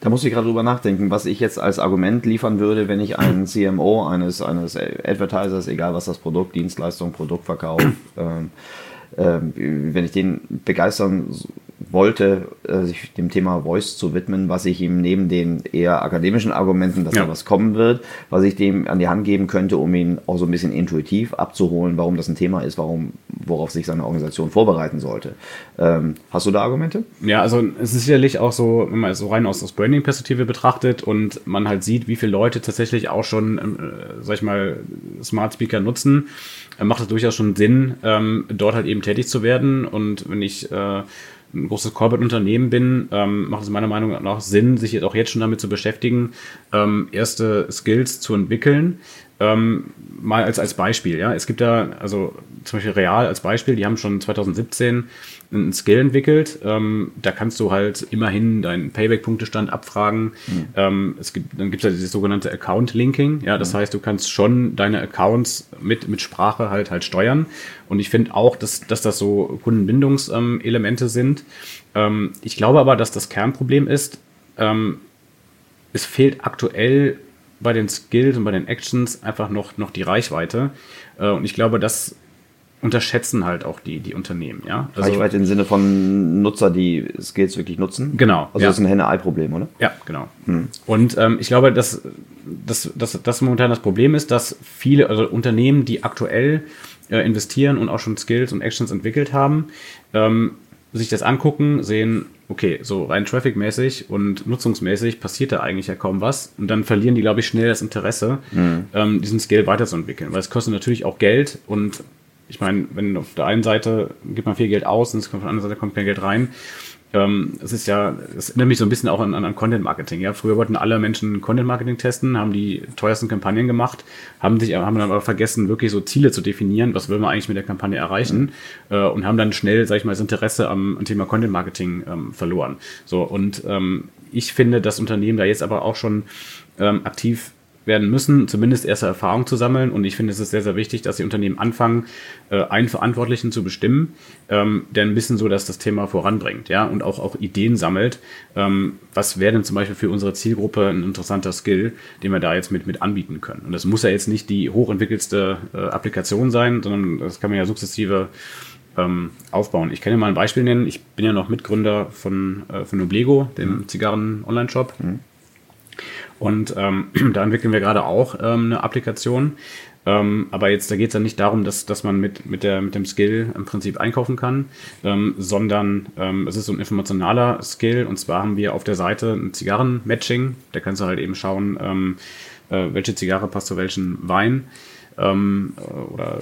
Da muss ich gerade drüber nachdenken, was ich jetzt als Argument liefern würde, wenn ich einen CMO eines, eines Advertisers, egal was das Produkt, Dienstleistung, Produktverkauf, ähm, ähm, wenn ich den begeistern wollte, äh, sich dem Thema Voice zu widmen, was ich ihm neben den eher akademischen Argumenten, dass Ja. da was kommen wird, was ich dem an die Hand geben könnte, um ihn auch so ein bisschen intuitiv abzuholen, warum das ein Thema ist, warum, worauf sich seine Organisation vorbereiten sollte. Ähm, hast du da Argumente? Ja, also es ist sicherlich auch so, wenn man es so rein aus, aus Branding-Perspektive betrachtet und man halt sieht, wie viele Leute tatsächlich auch schon, ähm, äh, sag ich mal, Smart Speaker nutzen, äh, macht es durchaus schon Sinn, ähm, dort halt eben tätig zu werden. Und wenn ich äh, ein großes Corporate-Unternehmen bin, ähm, macht es meiner Meinung nach Sinn, sich jetzt auch jetzt schon damit zu beschäftigen, ähm, erste Skills zu entwickeln. Ähm, mal als, als Beispiel, ja. Es gibt da, also zum Beispiel Real als Beispiel, die haben schon 2017 einen Skill entwickelt. Ähm, da kannst du halt immerhin deinen Payback-Punktestand abfragen. Mhm. Ähm, es gibt, dann gibt es ja dieses sogenannte Account-Linking. Ja, das mhm. heißt, du kannst schon deine Accounts mit, mit Sprache halt halt steuern. Und ich finde auch, dass, dass das so Kundenbindungselemente sind. Ähm, ich glaube aber, dass das Kernproblem ist, ähm, es fehlt aktuell bei den Skills und bei den Actions einfach noch, noch die Reichweite. Äh, und ich glaube, das unterschätzen halt auch die, die Unternehmen. Ja? Also, Reichweite im Sinne von Nutzer, die Skills wirklich nutzen? Genau. Also ja. das ist ein Henne-Ei-Problem, oder? Ja, genau. Hm. Und ähm, ich glaube, dass, dass, dass das momentan das Problem ist, dass viele also Unternehmen, die aktuell äh, investieren und auch schon Skills und Actions entwickelt haben, ähm, sich das angucken, sehen, okay, so rein trafficmäßig und nutzungsmäßig passiert da eigentlich ja kaum was. Und dann verlieren die, glaube ich, schnell das Interesse, mhm. ähm, diesen Skill weiterzuentwickeln. Weil es kostet natürlich auch Geld und ich meine, wenn auf der einen Seite gibt man viel Geld aus und es kommt von der anderen Seite kommt kein Geld rein. Ähm, es ist ja, es erinnert mich so ein bisschen auch an, an Content Marketing. Ja, früher wollten alle Menschen Content Marketing testen, haben die teuersten Kampagnen gemacht, haben sich, haben dann aber vergessen, wirklich so Ziele zu definieren, was will man eigentlich mit der Kampagne erreichen mhm. äh, und haben dann schnell, sag ich mal, das Interesse am, am Thema Content Marketing ähm, verloren. So und ähm, ich finde, dass Unternehmen da jetzt aber auch schon ähm, aktiv werden müssen, zumindest erste Erfahrung zu sammeln. Und ich finde, es ist sehr, sehr wichtig, dass die Unternehmen anfangen, äh, einen Verantwortlichen zu bestimmen, ähm, der ein bisschen so dass das Thema voranbringt, ja, und auch, auch Ideen sammelt. Ähm, was wäre denn zum Beispiel für unsere Zielgruppe ein interessanter Skill, den wir da jetzt mit, mit anbieten können? Und das muss ja jetzt nicht die hochentwickelste äh, Applikation sein, sondern das kann man ja sukzessive ähm, aufbauen. Ich kann dir mal ein Beispiel nennen. Ich bin ja noch Mitgründer von, äh, von Noblego, dem mhm. Zigarren-Online-Shop. Mhm. Und ähm, da entwickeln wir gerade auch ähm, eine Applikation. Ähm, aber jetzt, da geht es ja nicht darum, dass, dass man mit, mit, der, mit dem Skill im Prinzip einkaufen kann, ähm, sondern ähm, es ist so ein informationaler Skill. Und zwar haben wir auf der Seite ein Zigarren-Matching. Da kannst du halt eben schauen, ähm, äh, welche Zigarre passt zu welchem Wein ähm, oder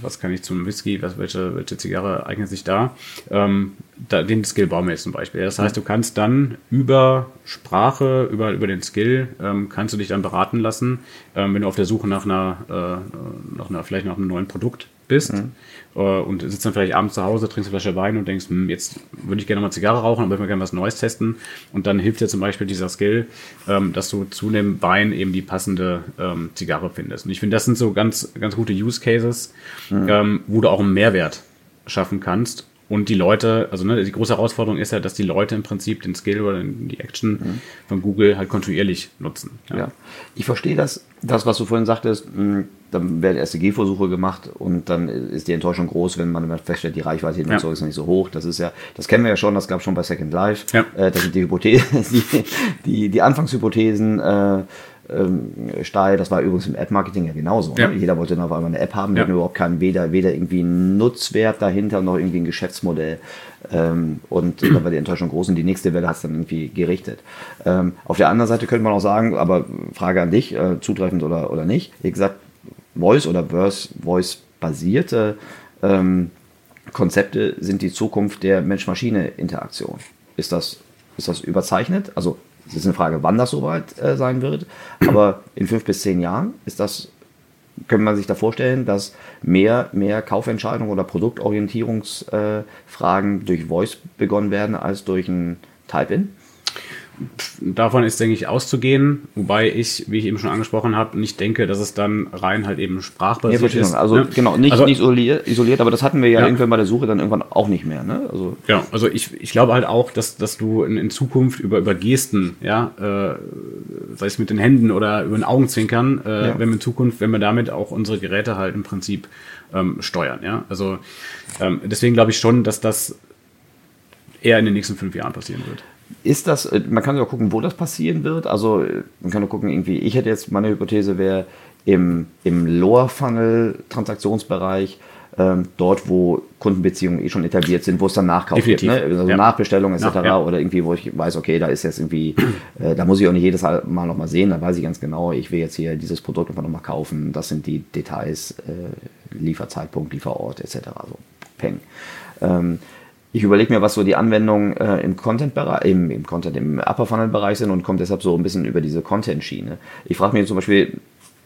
was kann ich zum Whisky, was, welche, welche Zigarre eignet sich da, ähm, da den Skill bauen wir jetzt zum Beispiel. Das heißt, du kannst dann über Sprache, über, über den Skill, ähm, kannst du dich dann beraten lassen, ähm, wenn du auf der Suche nach einer, äh, nach einer, vielleicht nach einem neuen Produkt bist mhm. äh, und sitzt dann vielleicht abends zu Hause, trinkst eine Flasche Wein und denkst, hm, jetzt würde ich gerne mal Zigarre rauchen, aber ich würde gerne was Neues testen. Und dann hilft dir zum Beispiel dieser Skill, ähm, dass du zu dem Wein eben die passende ähm, Zigarre findest. Und ich finde, das sind so ganz, ganz gute Use Cases, mhm. ähm, wo du auch einen Mehrwert schaffen kannst und die Leute, also ne, die große Herausforderung ist ja, dass die Leute im Prinzip den Skill oder die Action mhm. von Google halt kontinuierlich nutzen. Ja, ja. ich verstehe das, das, was du vorhin sagtest, mh, dann werden erste Gehversuche gemacht und dann ist die Enttäuschung groß, wenn man feststellt, die Reichweite ja. ist nicht so hoch. Das ist ja, das kennen wir ja schon, das gab es schon bei Second Life. Ja. Äh, das sind die Hypothesen, die, die, die Anfangshypothesen, äh, steil. Das war übrigens im Ad-Marketing ja genauso. Ne? Ja. Ne? Jeder wollte dann auf einmal eine App haben, ja. überhaupt keinen, weder, weder irgendwie einen Nutzwert dahinter noch irgendwie ein Geschäftsmodell. Ähm, und da war die Enttäuschung groß und die nächste Welle hat es dann irgendwie gerichtet. Ähm, auf der anderen Seite könnte man auch sagen, aber Frage an dich, äh, zutreffend oder, oder nicht, wie gesagt, Voice oder Voice-basierte ähm, Konzepte sind die Zukunft der Mensch-Maschine-Interaktion. Ist das, ist das überzeichnet? Also es ist eine Frage, wann das soweit äh, sein wird. Aber in fünf bis zehn Jahren ist das, könnte man sich da vorstellen, dass mehr, mehr Kaufentscheidungen oder Produktorientierungsfragen äh, durch Voice begonnen werden als durch ein Type-In? Davon ist, denke ich, auszugehen, wobei ich, wie ich eben schon angesprochen habe, nicht denke, dass es dann rein halt eben sprachbasiert ja, ist. Also ne? genau, nicht, also, nicht isoliert, isoliert, aber das hatten wir ja, ja, irgendwann bei der Suche dann irgendwann auch nicht mehr. Ne? Also, ja, also ich, ich glaube halt auch, dass, dass du in, in Zukunft über, über Gesten, ja, äh, sei es mit den Händen oder über den Augenzwinkern, äh, ja. wenn wir in Zukunft, wenn wir damit auch unsere Geräte halt im Prinzip ähm, steuern. Ja? Also ähm, deswegen glaube ich schon, dass das eher in den nächsten fünf Jahren passieren wird. Ist das, äh, man kann ja gucken, wo das passieren wird. Also äh, man kann nur gucken, irgendwie, ich hätte jetzt, meine Hypothese wäre, im, im Lower-Funnel-Transaktionsbereich, ähm, dort, wo Kundenbeziehungen eh schon etabliert sind, wo es dann Nachkauf gibt, ne? also ja. Nachbestellung etc. Ja, ja. oder irgendwie, wo ich weiß, okay, da ist jetzt irgendwie, äh, da muss ich auch nicht jedes Mal nochmal sehen, da weiß ich ganz genau, ich will jetzt hier dieses Produkt einfach nochmal kaufen, das sind die Details, äh, Lieferzeitpunkt, Lieferort etc. So, peng. Ähm, ich überlege mir, was so die Anwendungen äh, im Content-Bereich, im, im Content, im Upper Funnel-Bereich sind und komme deshalb so ein bisschen über diese Content-Schiene. Ich frage mich zum Beispiel,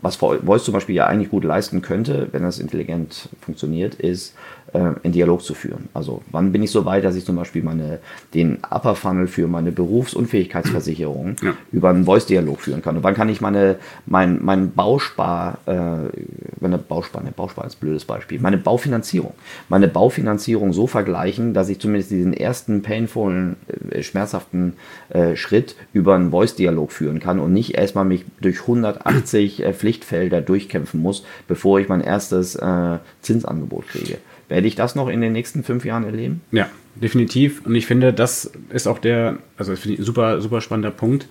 was Voice zum Beispiel ja eigentlich gut leisten könnte, wenn das intelligent funktioniert, ist, äh, einen Dialog zu führen. Also wann bin ich so weit, dass ich zum Beispiel meine, den Upper Funnel für meine Berufsunfähigkeitsversicherung ja. über einen Voice-Dialog führen kann. Und wann kann ich meine, mein, mein Bauspar, äh, meine Bauspar, ne, Bauspar ist ein blödes Beispiel, meine Baufinanzierung, meine Baufinanzierung so vergleichen, dass ich zumindest diesen ersten painvollen, äh, schmerzhaften äh, Schritt über einen Voice-Dialog führen kann und nicht erstmal mich durch 180 äh, Pflichtfelder durchkämpfen muss, bevor ich mein erstes äh, Zinsangebot kriege. Werde ich das noch in den nächsten fünf Jahren erleben? Ja, definitiv. Und ich finde, das ist auch der, also das finde ich ein super, super spannender Punkt.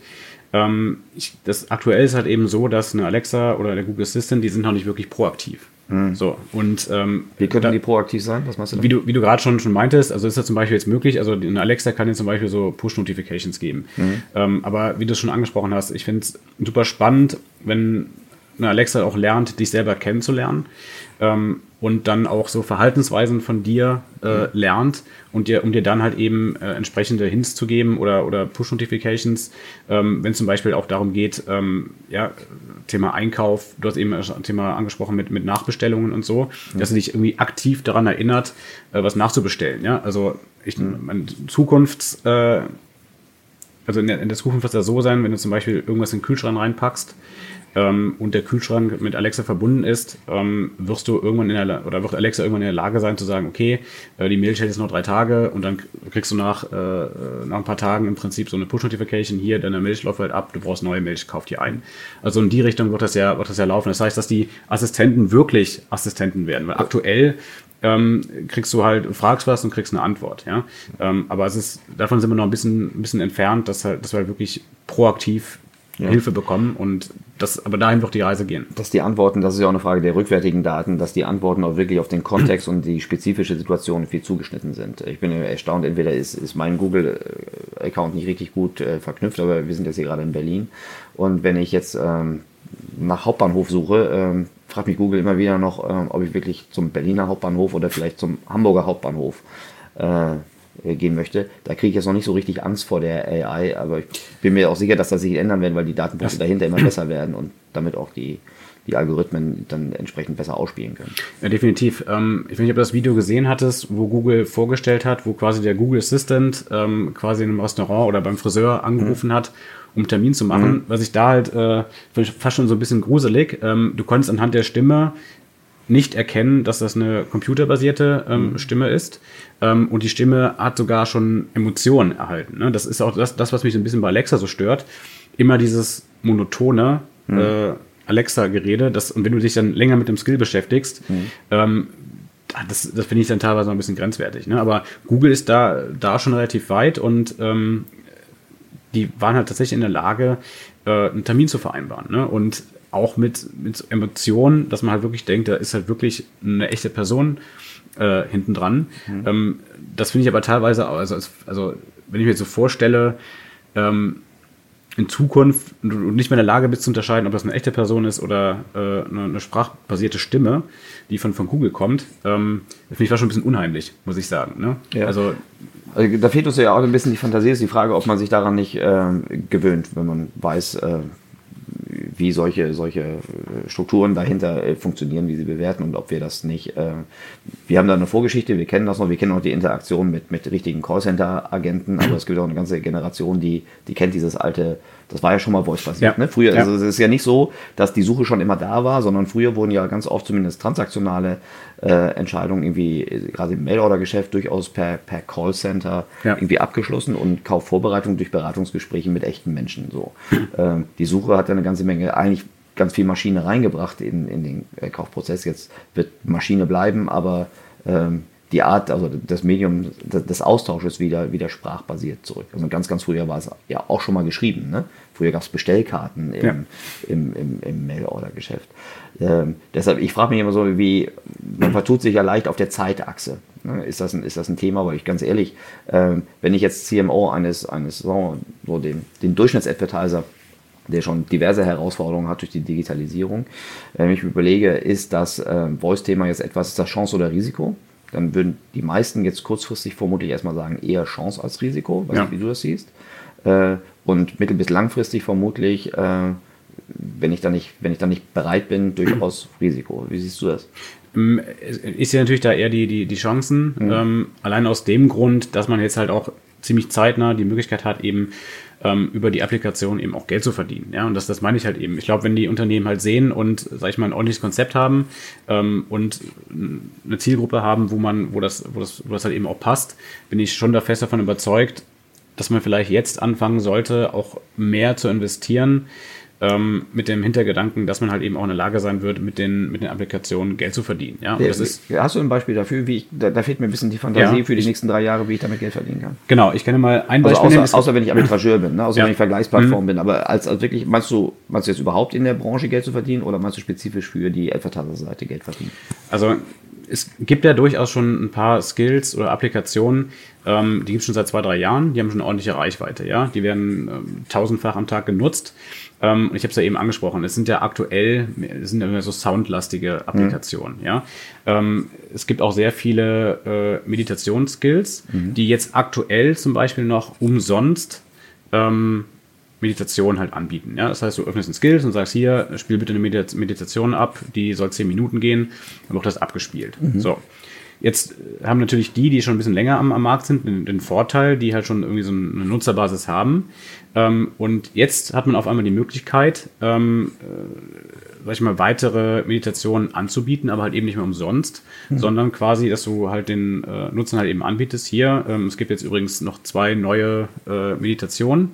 Ähm, ich, das aktuell ist halt eben so, dass eine Alexa oder der Google Assistant, die sind noch nicht wirklich proaktiv. Mhm. So, und ähm, wie könnten die proaktiv sein? Was meinst du? Wie du, wie du gerade schon, schon meintest, also ist das zum Beispiel jetzt möglich, also eine Alexa kann dir zum Beispiel so Push-Notifications geben. Mhm. Ähm, aber wie du es schon angesprochen hast, ich finde es super spannend, wenn Alexa auch lernt, dich selber kennenzulernen ähm, und dann auch so Verhaltensweisen von dir äh, lernt und dir, um dir dann halt eben äh, entsprechende Hints zu geben oder, oder Push-Notifications, ähm, wenn es zum Beispiel auch darum geht, ähm, ja, Thema Einkauf, du hast eben ein Thema angesprochen mit, mit Nachbestellungen und so, mhm. dass er dich irgendwie aktiv daran erinnert, äh, was nachzubestellen. Ja? Also ich, mhm. meine Zukunfts, äh, also in der, in der Zukunft wird es ja so sein, wenn du zum Beispiel irgendwas in den Kühlschrank reinpackst, ähm, und der Kühlschrank mit Alexa verbunden ist, ähm, wirst du irgendwann in der oder wird Alexa irgendwann in der Lage sein zu sagen, okay, äh, die Milch hält jetzt noch drei Tage und dann kriegst du nach, äh, nach ein paar Tagen im Prinzip so eine Push-Notification hier, deine Milch läuft halt ab, du brauchst neue Milch, kauf die ein. Also in die Richtung wird das ja, wird das ja laufen. Das heißt, dass die Assistenten wirklich Assistenten werden, weil aktuell ähm, kriegst du halt, fragst was und kriegst eine Antwort, ja. Ähm, aber es ist, davon sind wir noch ein bisschen, ein bisschen entfernt, dass, halt, dass wir halt wirklich proaktiv ja. Hilfe bekommen und das, aber dahin wird die Reise gehen. Dass die Antworten, das ist ja auch eine Frage der rückwärtigen Daten, dass die Antworten auch wirklich auf den Kontext und die spezifische Situation viel zugeschnitten sind. Ich bin erstaunt, entweder ist, ist mein Google-Account nicht richtig gut äh, verknüpft, aber wir sind jetzt hier gerade in Berlin. Und wenn ich jetzt ähm, nach Hauptbahnhof suche, ähm, fragt mich Google immer wieder noch, ähm, ob ich wirklich zum Berliner Hauptbahnhof oder vielleicht zum Hamburger Hauptbahnhof äh, gehen möchte. Da kriege ich jetzt noch nicht so richtig Angst vor der AI, aber ich bin mir auch sicher, dass das sich ändern wird, weil die Datenpunkte dahinter immer besser werden und damit auch die, die Algorithmen dann entsprechend besser ausspielen können. Ja, definitiv. Ähm, ich weiß nicht, ob du das Video gesehen hattest, wo Google vorgestellt hat, wo quasi der Google Assistant ähm, quasi in einem Restaurant oder beim Friseur angerufen mhm. hat, um Termin zu machen. Mhm. Was ich da halt äh, fast schon so ein bisschen gruselig. Ähm, du konntest anhand der Stimme nicht erkennen, dass das eine computerbasierte ähm, mhm. Stimme ist. Ähm, und die Stimme hat sogar schon Emotionen erhalten. Ne? Das ist auch das, das, was mich so ein bisschen bei Alexa so stört. Immer dieses monotone mhm. äh, Alexa-Gerede. Und wenn du dich dann länger mit dem Skill beschäftigst, mhm. ähm, das, das finde ich dann teilweise ein bisschen grenzwertig. Ne? Aber Google ist da, da schon relativ weit und ähm, die waren halt tatsächlich in der Lage, äh, einen Termin zu vereinbaren. Ne? Und auch mit, mit Emotionen, dass man halt wirklich denkt, da ist halt wirklich eine echte Person äh, hinten dran. Mhm. Ähm, das finde ich aber teilweise, also, also wenn ich mir jetzt so vorstelle, ähm, in Zukunft du nicht mehr in der Lage bist zu unterscheiden, ob das eine echte Person ist oder äh, eine, eine, sprachbasierte Stimme, die von, von Google kommt, ähm, finde ich war schon ein bisschen unheimlich, muss ich sagen. Ne? Ja. Also, also, da fehlt uns ja auch ein bisschen die Fantasie, ist die Frage, ob man sich daran nicht äh, gewöhnt, wenn man weiß, äh, wie solche, solche äh, Strukturen dahinter äh, funktionieren, wie sie bewerten und ob wir das nicht. Äh, wir haben da eine Vorgeschichte, wir kennen das noch, wir kennen auch die Interaktion mit, mit richtigen Callcenter-Agenten, aber es gibt auch eine ganze Generation, die, die kennt dieses alte das war ja schon mal voice-basiert. Ja. Ne? Früher, ja. also es ist ja nicht so, dass die Suche schon immer da war, sondern früher wurden ja ganz oft zumindest transaktionale äh, Entscheidungen irgendwie, gerade im Mail-Order-Geschäft, durchaus per, per Callcenter ja. irgendwie abgeschlossen und Kaufvorbereitung durch Beratungsgespräche mit echten Menschen. So. ähm, die Suche hat ja eine ganze Menge, eigentlich ganz viel Maschine reingebracht in, in den äh, Kaufprozess. Jetzt wird Maschine bleiben, aber ähm, die Art, also das Medium des Austausches wieder, wieder sprachbasiert zurück. Also ganz, ganz früher war es ja auch schon mal geschrieben. Ne? Früher gab es Bestellkarten im, ja. im, im, im Mail-Order-Geschäft. Ähm, deshalb, ich frage mich immer so, wie, man vertut sich ja leicht auf der Zeitachse. Ne? Ist, das ein, ist das ein Thema? Aber ich ganz ehrlich, ähm, wenn ich jetzt CMO eines, eines so, so den, den Durchschnittsadvertiser der schon diverse Herausforderungen hat durch die Digitalisierung. Wenn ich überlege, ist das äh, Voice-Thema jetzt etwas, ist das Chance oder Risiko? Dann würden die meisten jetzt kurzfristig vermutlich erstmal sagen, eher Chance als Risiko, weiß ja. nicht, wie du das siehst. Äh, und mittel- bis langfristig vermutlich äh, wenn ich da nicht, wenn ich da nicht bereit bin, durchaus Risiko. Wie siehst du das? Ähm, ist ja natürlich da eher die, die, die Chancen. Mhm. Ähm, allein aus dem Grund, dass man jetzt halt auch ziemlich zeitnah die Möglichkeit hat, eben ähm, über die Applikation eben auch Geld zu verdienen. Ja, und das, das meine ich halt eben. Ich glaube, wenn die Unternehmen halt sehen und, sag ich mal, ein ordentliches Konzept haben ähm, und eine Zielgruppe haben, wo man, wo das, wo das, wo das halt eben auch passt, bin ich schon da fest davon überzeugt, dass man vielleicht jetzt anfangen sollte, auch mehr zu investieren, ähm, mit dem Hintergedanken, dass man halt eben auch in der Lage sein wird, mit den, mit den Applikationen Geld zu verdienen. Ja, ja, das ist, hast du ein Beispiel dafür, wie ich, da, da fehlt mir ein bisschen die Fantasie ja, für die ich, nächsten drei Jahre, wie ich damit Geld verdienen kann? Genau, ich kenne mal ein also Beispiel. Außer, außer wenn ich Arbitrageur bin, ne? außer ja. wenn ich Vergleichsplattform mhm. bin, aber als, als wirklich, meinst du, meinst du jetzt überhaupt in der Branche Geld zu verdienen oder meinst du spezifisch für die Advertiser-Seite Geld verdienen? Also es gibt ja durchaus schon ein paar Skills oder Applikationen, ähm, die gibt es schon seit zwei, drei Jahren, die haben schon eine ordentliche Reichweite, ja. Die werden ähm, tausendfach am Tag genutzt. Ähm, ich habe es ja eben angesprochen, es sind ja aktuell, es sind ja so soundlastige Applikationen, mhm. ja. Ähm, es gibt auch sehr viele äh, Meditationsskills, mhm. die jetzt aktuell zum Beispiel noch umsonst ähm, Meditation halt anbieten. Ja? Das heißt, du öffnest ein Skills und sagst hier, spiel bitte eine Meditation ab, die soll zehn Minuten gehen, dann wird das abgespielt. Mhm. So. Jetzt haben natürlich die, die schon ein bisschen länger am, am Markt sind, den, den, Vorteil, die halt schon irgendwie so eine Nutzerbasis haben. Ähm, und jetzt hat man auf einmal die Möglichkeit, ähm, äh, sag ich mal, weitere Meditationen anzubieten, aber halt eben nicht mehr umsonst, mhm. sondern quasi, dass du halt den äh, Nutzern halt eben anbietest. Hier, ähm, es gibt jetzt übrigens noch zwei neue äh, Meditationen,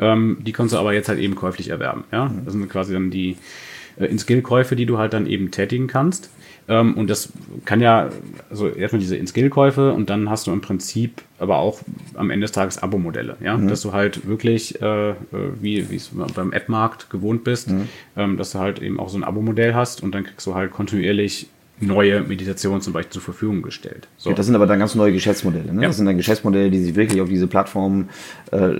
ähm, die kannst du aber jetzt halt eben käuflich erwerben. Ja? Mhm. Das sind quasi dann die äh, In-Skill-Käufe, die du halt dann eben tätigen kannst. Ähm, und das kann ja, also erstmal diese In-Skill-Käufe und dann hast du im Prinzip aber auch am Ende des Tages Abo-Modelle, ja, mhm. dass du halt wirklich, äh, äh wie es beim App-Markt gewohnt bist, mhm. ähm, dass du halt eben auch so ein Abo-Modell hast und dann kriegst du halt kontinuierlich neue Meditationen zum Beispiel zur Verfügung gestellt. So. Ja, das sind aber dann ganz neue Geschäftsmodelle. Ne? Ja. Das sind dann Geschäftsmodelle, die sich wirklich auf diese Plattformen, äh,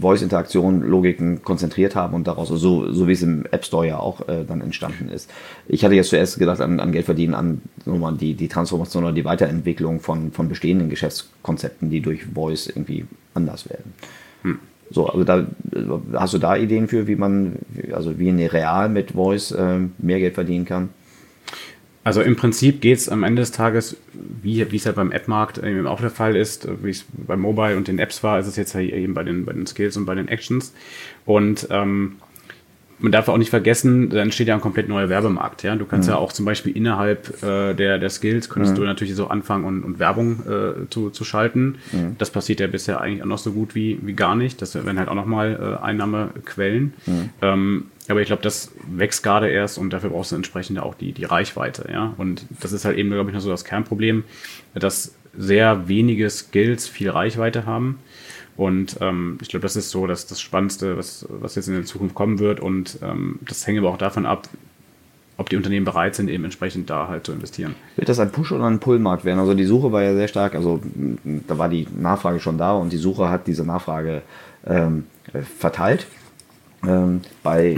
Voice-Interaktion, Logiken konzentriert haben und daraus, so, so wie es im App Store ja auch äh, dann entstanden ist. Ich hatte jetzt zuerst gedacht an, an Geld verdienen, an nochmal die, die Transformation oder die Weiterentwicklung von, von bestehenden Geschäftskonzepten, die durch Voice irgendwie anders werden. Hm. So, also da hast du da Ideen für, wie man, also wie in Real mit Voice äh, mehr Geld verdienen kann? Also im Prinzip geht es am Ende des Tages, wie, es ja beim App-Markt eben auch der Fall ist, wie es beim Mobile und den Apps war, ist es jetzt eben bei den, bei den Skills und bei den Actions. Und ähm, man darf auch nicht vergessen, da entsteht ja ein komplett neuer Werbemarkt. Ja? Du kannst mhm. ja auch zum Beispiel innerhalb äh, der, der Skills, könntest mhm. du natürlich so anfangen und, und Werbung äh, zu, zu schalten. Mhm. Das passiert ja bisher eigentlich auch noch so gut wie, wie gar nicht. Das werden halt auch nochmal äh, Einnahmequellen. Mhm. Ähm, aber ich glaube, das wächst gerade erst und dafür brauchst du entsprechend auch die, die Reichweite. Ja? Und das ist halt eben, glaube ich, noch so das Kernproblem, dass sehr wenige Skills viel Reichweite haben. Und ähm, ich glaube, das ist so dass das Spannendste, was, was jetzt in der Zukunft kommen wird. Und ähm, das hängt aber auch davon ab, ob die Unternehmen bereit sind, eben entsprechend da halt zu investieren. Wird das ein Push- oder ein Pull-Markt werden? Also die Suche war ja sehr stark, also da war die Nachfrage schon da und die Suche hat diese Nachfrage ähm, verteilt. Ähm, bei,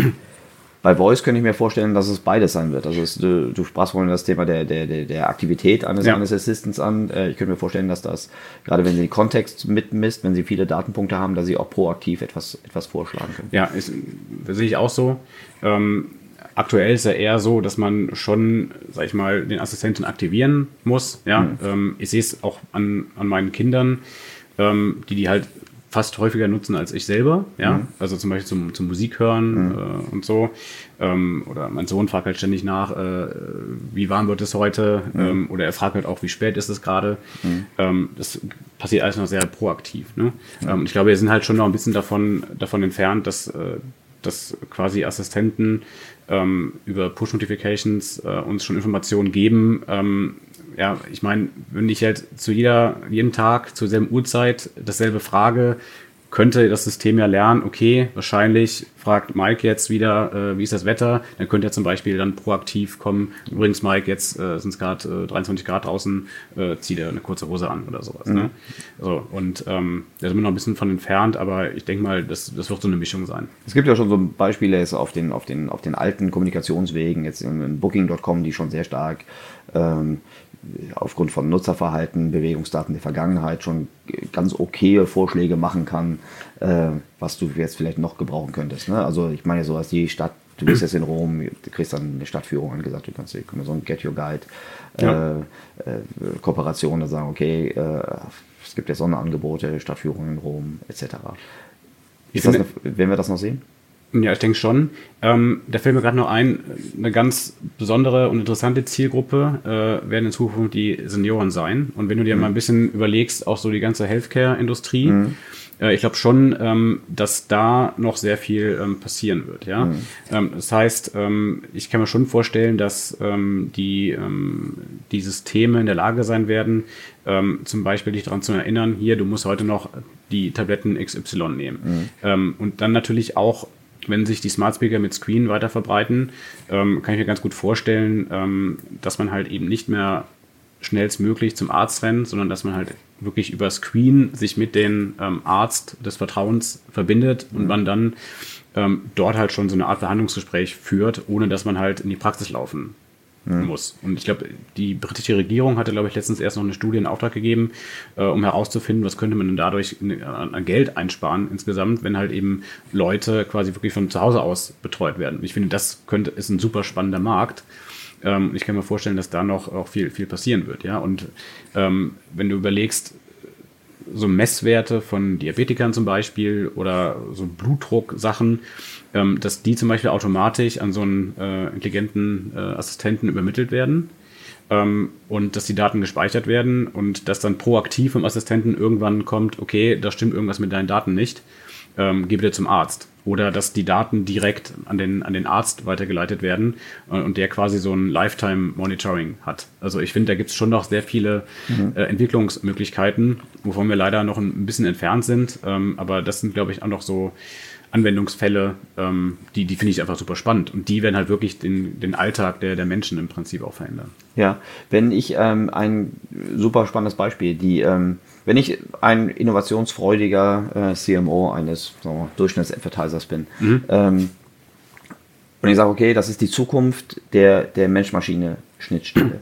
bei Voice könnte ich mir vorstellen, dass es beides sein wird. Also es, du, du, sprachst vorhin das Thema der, der, der Aktivität eines, ja. eines Assistants an. Äh, ich könnte mir vorstellen, dass das, gerade wenn sie den Kontext mitmisst, wenn sie viele Datenpunkte haben, dass sie auch proaktiv etwas, etwas vorschlagen können. Ja, ist, das sehe ich auch so. Ähm, aktuell ist ja eher so, dass man schon, sag ich mal, den Assistenten aktivieren muss. Ja, mhm. ähm, ich sehe es auch an, an meinen Kindern, ähm, die die halt fast häufiger nutzen als ich selber. Ja, mhm. also zum Beispiel zum, zum Musik hören mhm. äh, und so. Ähm, oder mein Sohn fragt halt ständig nach, äh, wie warm wird es heute? Mhm. Ähm, oder er fragt halt auch, wie spät ist es gerade? Mhm. Ähm, das passiert alles noch sehr proaktiv. Ne? Ähm, ich glaube, wir sind halt schon noch ein bisschen davon, davon entfernt, dass, äh, dass quasi Assistenten ähm, über Push-Notifications äh, uns schon Informationen geben, ähm, ja, ich meine, wenn ich halt zu jeder, jeden Tag zur selben Uhrzeit dasselbe frage, könnte das System ja lernen, okay, wahrscheinlich fragt Mike jetzt wieder, äh, wie ist das Wetter, dann könnte er zum Beispiel dann proaktiv kommen, übrigens Mike, jetzt äh, sind es gerade äh, 23 Grad draußen, äh, zieh dir eine kurze Hose an oder sowas. Ne? Mhm. Ne? So, und ähm, da sind wir noch ein bisschen von entfernt, aber ich denke mal, das, das wird so eine Mischung sein. Es gibt ja schon so Beispiele jetzt auf den, auf den, auf den alten Kommunikationswegen, jetzt in, in Booking.com, die schon sehr stark ähm, aufgrund von Nutzerverhalten, Bewegungsdaten der Vergangenheit schon ganz okaye Vorschläge machen kann, äh, was du jetzt vielleicht noch gebrauchen könntest. Ne? Also ich meine sowas, die Stadt, du bist jetzt in Rom, du kriegst dann eine Stadtführung angesagt, du kannst so ein Get Your Guide ja. äh, äh, Kooperation, sagen, okay, äh, es gibt ja Sonderangebote, Stadtführungen in Rom, etc. Ist das eine, werden wir das noch sehen? Ja, ich denke schon. Ähm, da fällt mir gerade noch ein, eine ganz besondere und interessante Zielgruppe äh, werden in Zukunft die Senioren sein. Und wenn du dir mhm. mal ein bisschen überlegst, auch so die ganze Healthcare-Industrie, mhm. äh, ich glaube schon, ähm, dass da noch sehr viel ähm, passieren wird. Ja, mhm. Ähm, das heißt, ähm, ich kann mir schon vorstellen, dass ähm, die die Systeme in der Lage sein werden, zum Beispiel dich daran zu erinnern, hier, du musst heute noch die Tabletten XY nehmen. Mhm. und dann natürlich auch wenn sich die Smart Speaker mit Screen weiter verbreiten, ähm, kann ich mir ganz gut vorstellen, ähm, dass man halt eben nicht mehr schnellstmöglich zum Arzt rennt, sondern dass man halt wirklich über Screen sich mit dem ähm, Arzt des Vertrauens verbindet und man dann ähm, dort halt schon so eine Art Verhandlungsgespräch führt, ohne dass man halt in die Praxis laufen mhm. muss. Und ich glaube, die britische Regierung hatte, glaube ich, letztens erst noch eine Studie in Auftrag gegeben, äh, um herauszufinden, was könnte man denn dadurch an Geld einsparen insgesamt, wenn halt eben Leute quasi wirklich von zu Hause aus betreut werden. Ich finde, das könnte, ist ein super spannender Markt. Ähm, ich kann mir vorstellen, dass da noch auch viel, viel passieren wird, ja. Und ähm, wenn du überlegst, so Messwerte von Diabetikern zum Beispiel oder so Blutdrucksachen, ähm, dass die zum Beispiel automatisch an so einen äh, intelligenten äh, Assistenten übermittelt werden ähm, und dass die Daten gespeichert werden und dass dann proaktiv vom Assistenten irgendwann kommt, okay, da stimmt irgendwas mit deinen Daten nicht, ähm, geh bitte zum Arzt. Oder dass die Daten direkt an den, an den Arzt weitergeleitet werden äh, und der quasi so ein Lifetime-Monitoring hat. Also ich finde, da gibt es schon noch sehr viele mhm. äh, Entwicklungsmöglichkeiten, wovon wir leider noch ein bisschen entfernt sind. Ähm, aber das sind, glaube ich, auch noch so Anwendungsfälle, ähm, die, die finde ich einfach super spannend. Und die werden halt wirklich den, den Alltag der, der Menschen im Prinzip auch verändern. Ja, wenn ich ähm, ein super spannendes Beispiel, die, ähm, wenn ich ein innovationsfreudiger äh, CMO eines Durchschnitts-Advertisers bin, mhm. ähm, und ich sage, okay, das ist die Zukunft der, der Mensch-Maschine-Schnittstelle.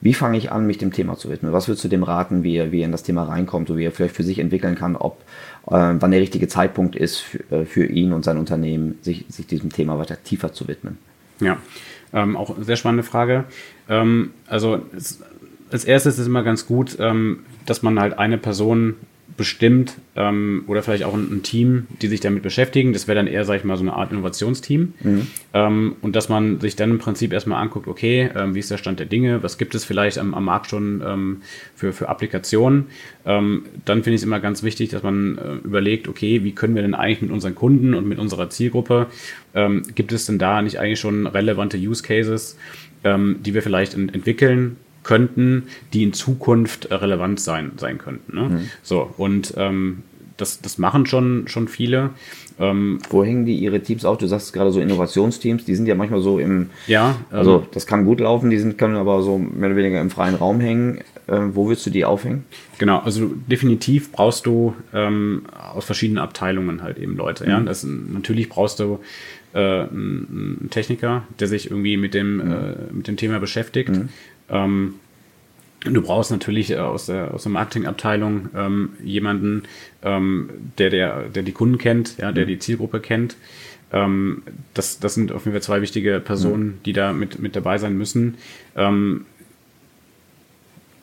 Wie fange ich an, mich dem Thema zu widmen? Was würdest du dem raten, wie er, wie er in das Thema reinkommt und wie er vielleicht für sich entwickeln kann, ob äh, wann der richtige Zeitpunkt ist für, äh, für, ihn und sein Unternehmen, sich, sich diesem Thema weiter tiefer zu widmen? Ja, ähm, auch eine sehr spannende Frage. Ähm, also es, als erstes ist es immer ganz gut, ähm, dass man halt eine Person bestimmt ähm, oder vielleicht auch ein, ein, Team, die sich damit beschäftigen. Das wäre dann eher, sag ich mal, so eine Art Innovationsteam. Mhm. Ähm, und dass man sich dann im Prinzip erstmal anguckt, okay, ähm, wie ist der Stand der Dinge, was gibt es vielleicht am, am Markt schon ähm, für, für Applikationen. Ähm, dann finde ich es immer ganz wichtig, dass man äh, überlegt, okay, wie können wir denn eigentlich mit unseren Kunden und mit unserer Zielgruppe, ähm, gibt es denn da nicht eigentlich schon relevante Use Cases, die wir vielleicht ent entwickeln könnten, die in Zukunft relevant sein, sein könnten. Ne? Mhm. So, und ähm, das, das machen schon, schon viele. Ähm, Wo hängen die ihre Teams auf? Du sagst gerade so Innovationsteams, die sind ja manchmal so im, ja, also ähm, das kann gut laufen, die sind, können aber so mehr oder weniger im freien Raum hängen. Äh, wo willst du die aufhängen? Genau, also definitiv brauchst du ähm, aus verschiedenen Abteilungen halt eben Leute. Mhm. Ja? Das, natürlich brauchst du äh, einen Techniker, der sich irgendwie mit dem, mhm. äh, mit dem Thema beschäftigt. Mhm. Ähm, Du brauchst natürlich äh, aus der, aus der Marketingabteilung ähm, jemanden, ähm, der, der, der die Kunden kennt, ja, der mhm. die Zielgruppe kennt. Ähm, das, das sind auf jeden Fall zwei wichtige Personen, mhm. die da mit, mit dabei sein müssen. Ähm,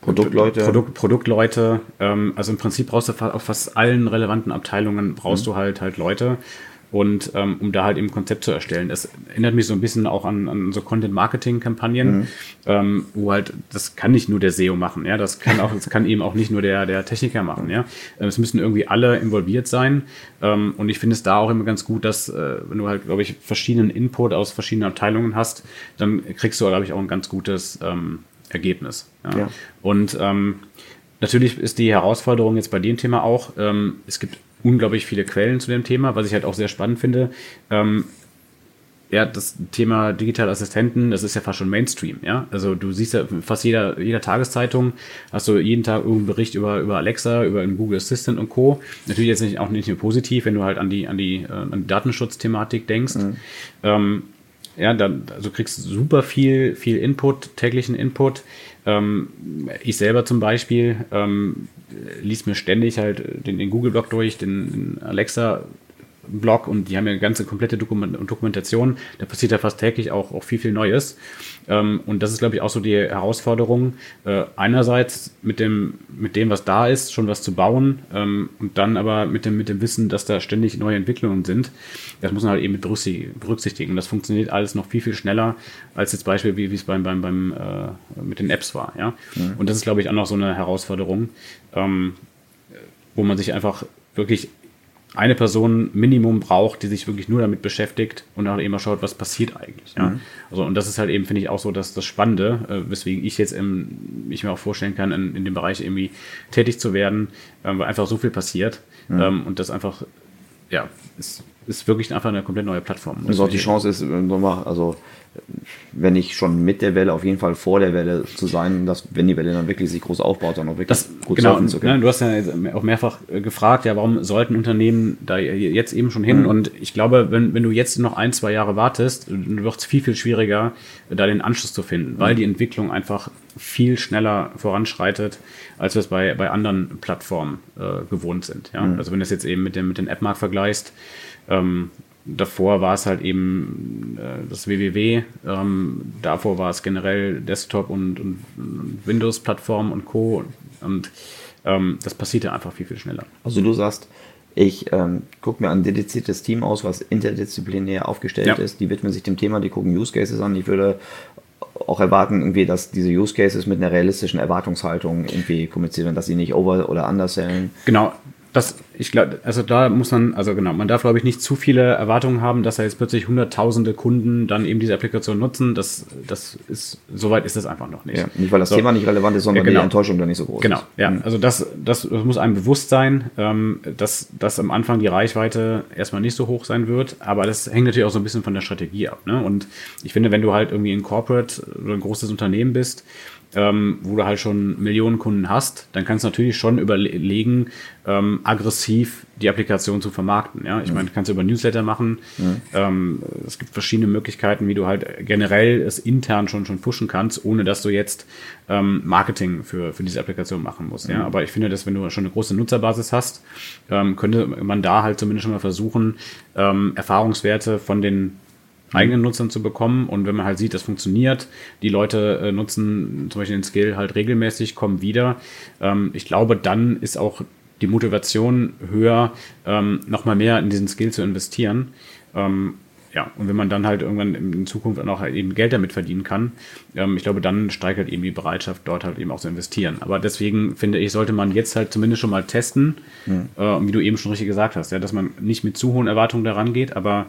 Produktleute. Produkt, Produktleute. Ähm, also im Prinzip brauchst du auf fast allen relevanten Abteilungen brauchst mhm. du halt halt Leute und ähm, um da halt eben ein Konzept zu erstellen. Das erinnert mich so ein bisschen auch an, an so Content-Marketing-Kampagnen, mhm. ähm, wo halt, das kann nicht nur der SEO machen, ja, das kann auch, das kann eben auch nicht nur der, der Techniker machen, ja. Es müssen irgendwie alle involviert sein. Ähm, und ich finde es da auch immer ganz gut, dass, äh, wenn du halt, glaube ich, verschiedenen Input aus verschiedenen Abteilungen hast, dann kriegst du, glaube ich, auch ein ganz gutes ähm, Ergebnis. Ja. ja. Und ähm, natürlich ist die Herausforderung jetzt bei dem Thema auch, ähm, es gibt unglaublich viele Quellen zu dem Thema, was ich halt auch sehr spannend finde. Ähm, ja, das Thema digitale Assistenten, das ist ja fast schon Mainstream, ja. Also du siehst ja fast jeder, jeder Tageszeitung, hast du jeden Tag irgendeinen Bericht über, über Alexa, über einen Google Assistant und Co. Natürlich jetzt nicht, auch nicht nur positiv, wenn du halt an die, an die, äh, an die Datenschutzthematik denkst. Mhm. Ähm, Ja, dann, also kriegst super viel, viel Input, täglichen Input. Ähm, ich selber zum Beispiel ähm, liest mir ständig halt den, den Google-Blog durch, den, den Alexa Blog und die haben ja eine ganze komplette Dokumentation. Da passiert ja fast täglich auch, auch viel, viel Neues. Ähm, und das ist, glaube ich, auch so die Herausforderung, äh, einerseits mit dem, mit dem, was da ist, schon was zu bauen ähm, und dann aber mit dem, mit dem Wissen, dass da ständig neue Entwicklungen sind. Das muss man halt eben mit berücksichtigen. Das funktioniert alles noch viel, viel schneller als jetzt Beispiel, wie, wie es beim, beim, beim äh, mit den Apps war. Ja? Mhm. Und das ist, glaube ich, auch noch so eine Herausforderung, ähm, wo man sich einfach wirklich eine Person Minimum braucht, die sich wirklich nur damit beschäftigt und dann eben mal schaut, was passiert eigentlich. Ja? Mhm. Also, und das ist halt eben, finde ich, auch so dass das Spannende, äh, weswegen ich jetzt im, ich mir auch vorstellen kann, in, in dem Bereich irgendwie tätig zu werden, äh, weil einfach so viel passiert mhm. ähm, und das einfach, ja, ist, ist wirklich einfach eine komplett neue Plattform. Also auch die Chance ist, nochmal, also wenn nicht schon mit der Welle, auf jeden Fall vor der Welle zu sein, dass wenn die Welle dann wirklich sich groß aufbaut, dann auch wirklich das, gut genau, surfen zu können. Ne, du hast ja auch mehrfach äh, gefragt, ja, warum sollten Unternehmen da jetzt eben schon hin? Mhm. Und ich glaube, wenn, wenn du jetzt noch ein, zwei Jahre wartest, wird es viel, viel schwieriger, da den Anschluss zu finden, mhm. weil die Entwicklung einfach viel schneller voranschreitet, als wir es bei, bei anderen Plattformen äh, gewohnt sind. Ja? Mhm. Also wenn du es jetzt eben mit dem, mit dem App-Markt vergleichst, ähm, davor war es halt eben äh, das WWW, ähm, davor war es generell Desktop und, und, und Windows-Plattform und Co. Und ähm, das passiert ja einfach viel, viel schneller. Also du sagst, ich ähm, gucke mir ein dediziertes Team aus, was interdisziplinär aufgestellt ja. ist. Die widmen sich dem Thema, die gucken Use Cases an. Ich würde auch erwarten, irgendwie, dass diese Use Cases mit einer realistischen Erwartungshaltung irgendwie kommunizieren, dass sie nicht over- oder undersellen. Genau, das, ich glaube, also da muss man, also genau, man darf, glaube ich, nicht zu viele Erwartungen haben, dass da jetzt plötzlich hunderttausende Kunden dann eben diese Applikation nutzen. Das, das ist, soweit ist das einfach noch nicht. Ja, nicht, weil das so. Thema nicht relevant ist, sondern ja, genau. die Enttäuschung dann nicht so groß genau. ist. Genau, ja. Also das, das, das muss einem bewusst sein, ähm, dass, dass am Anfang die Reichweite erstmal nicht so hoch sein wird, aber das hängt natürlich auch so ein bisschen von der Strategie ab. Ne? Und ich finde, wenn du halt irgendwie ein Corporate oder ein großes Unternehmen bist, ähm, wo du halt schon Millionen Kunden hast, dann kannst du natürlich schon überlegen, ähm, aggressiv die Applikation zu vermarkten. Ja, ich mhm. meine, kannst du über Newsletter machen. Mhm. Ähm, es gibt verschiedene Möglichkeiten, wie du halt generell es intern schon schon pushen kannst, ohne dass du jetzt ähm, Marketing für für diese Applikation machen musst. Mhm. Ja, aber ich finde, dass wenn du schon eine große Nutzerbasis hast, ähm, könnte man da halt zumindest schon mal versuchen, ähm, Erfahrungswerte von den eigenen Nutzern zu bekommen. Und wenn man halt sieht, das funktioniert, die Leute äh, nutzen zum Beispiel den Skill halt regelmäßig, kommen wieder. Ähm, ich glaube, dann ist auch die Motivation höher, ähm, nochmal mehr in diesen Skill zu investieren. Ähm, ja, und wenn man dann halt irgendwann in Zukunft auch halt eben Geld damit verdienen kann, ähm, ich glaube, dann steigt halt eben die Bereitschaft, dort halt eben auch zu investieren. Aber deswegen finde ich, sollte man jetzt halt zumindest schon mal testen, mhm. äh, wie du eben schon richtig gesagt hast, ja, dass man nicht mit zu hohen Erwartungen daran geht, aber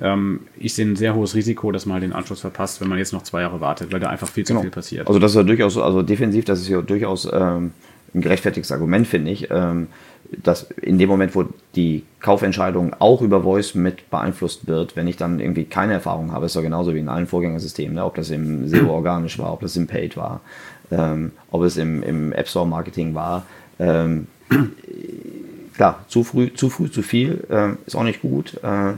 ähm, ich sehe ein sehr hohes Risiko, dass man halt den Anschluss verpasst, wenn man jetzt noch zwei Jahre wartet, weil da einfach viel zu genau. viel passiert. Also das ist ja durchaus, also defensiv, das ist ja durchaus ähm, ein gerechtfertigtes Argument, finde ich. Ähm, dass in dem Moment, wo die Kaufentscheidung auch über Voice mit beeinflusst wird, wenn ich dann irgendwie keine Erfahrung habe, ist ja genauso wie in allen Vorgängersystemen, ne? ob das im SEO organisch war, ob das im Paid war, ähm, ob es im, im App Store Marketing war. Ähm, klar, zu früh, zu früh, zu viel äh, ist auch nicht gut. Äh,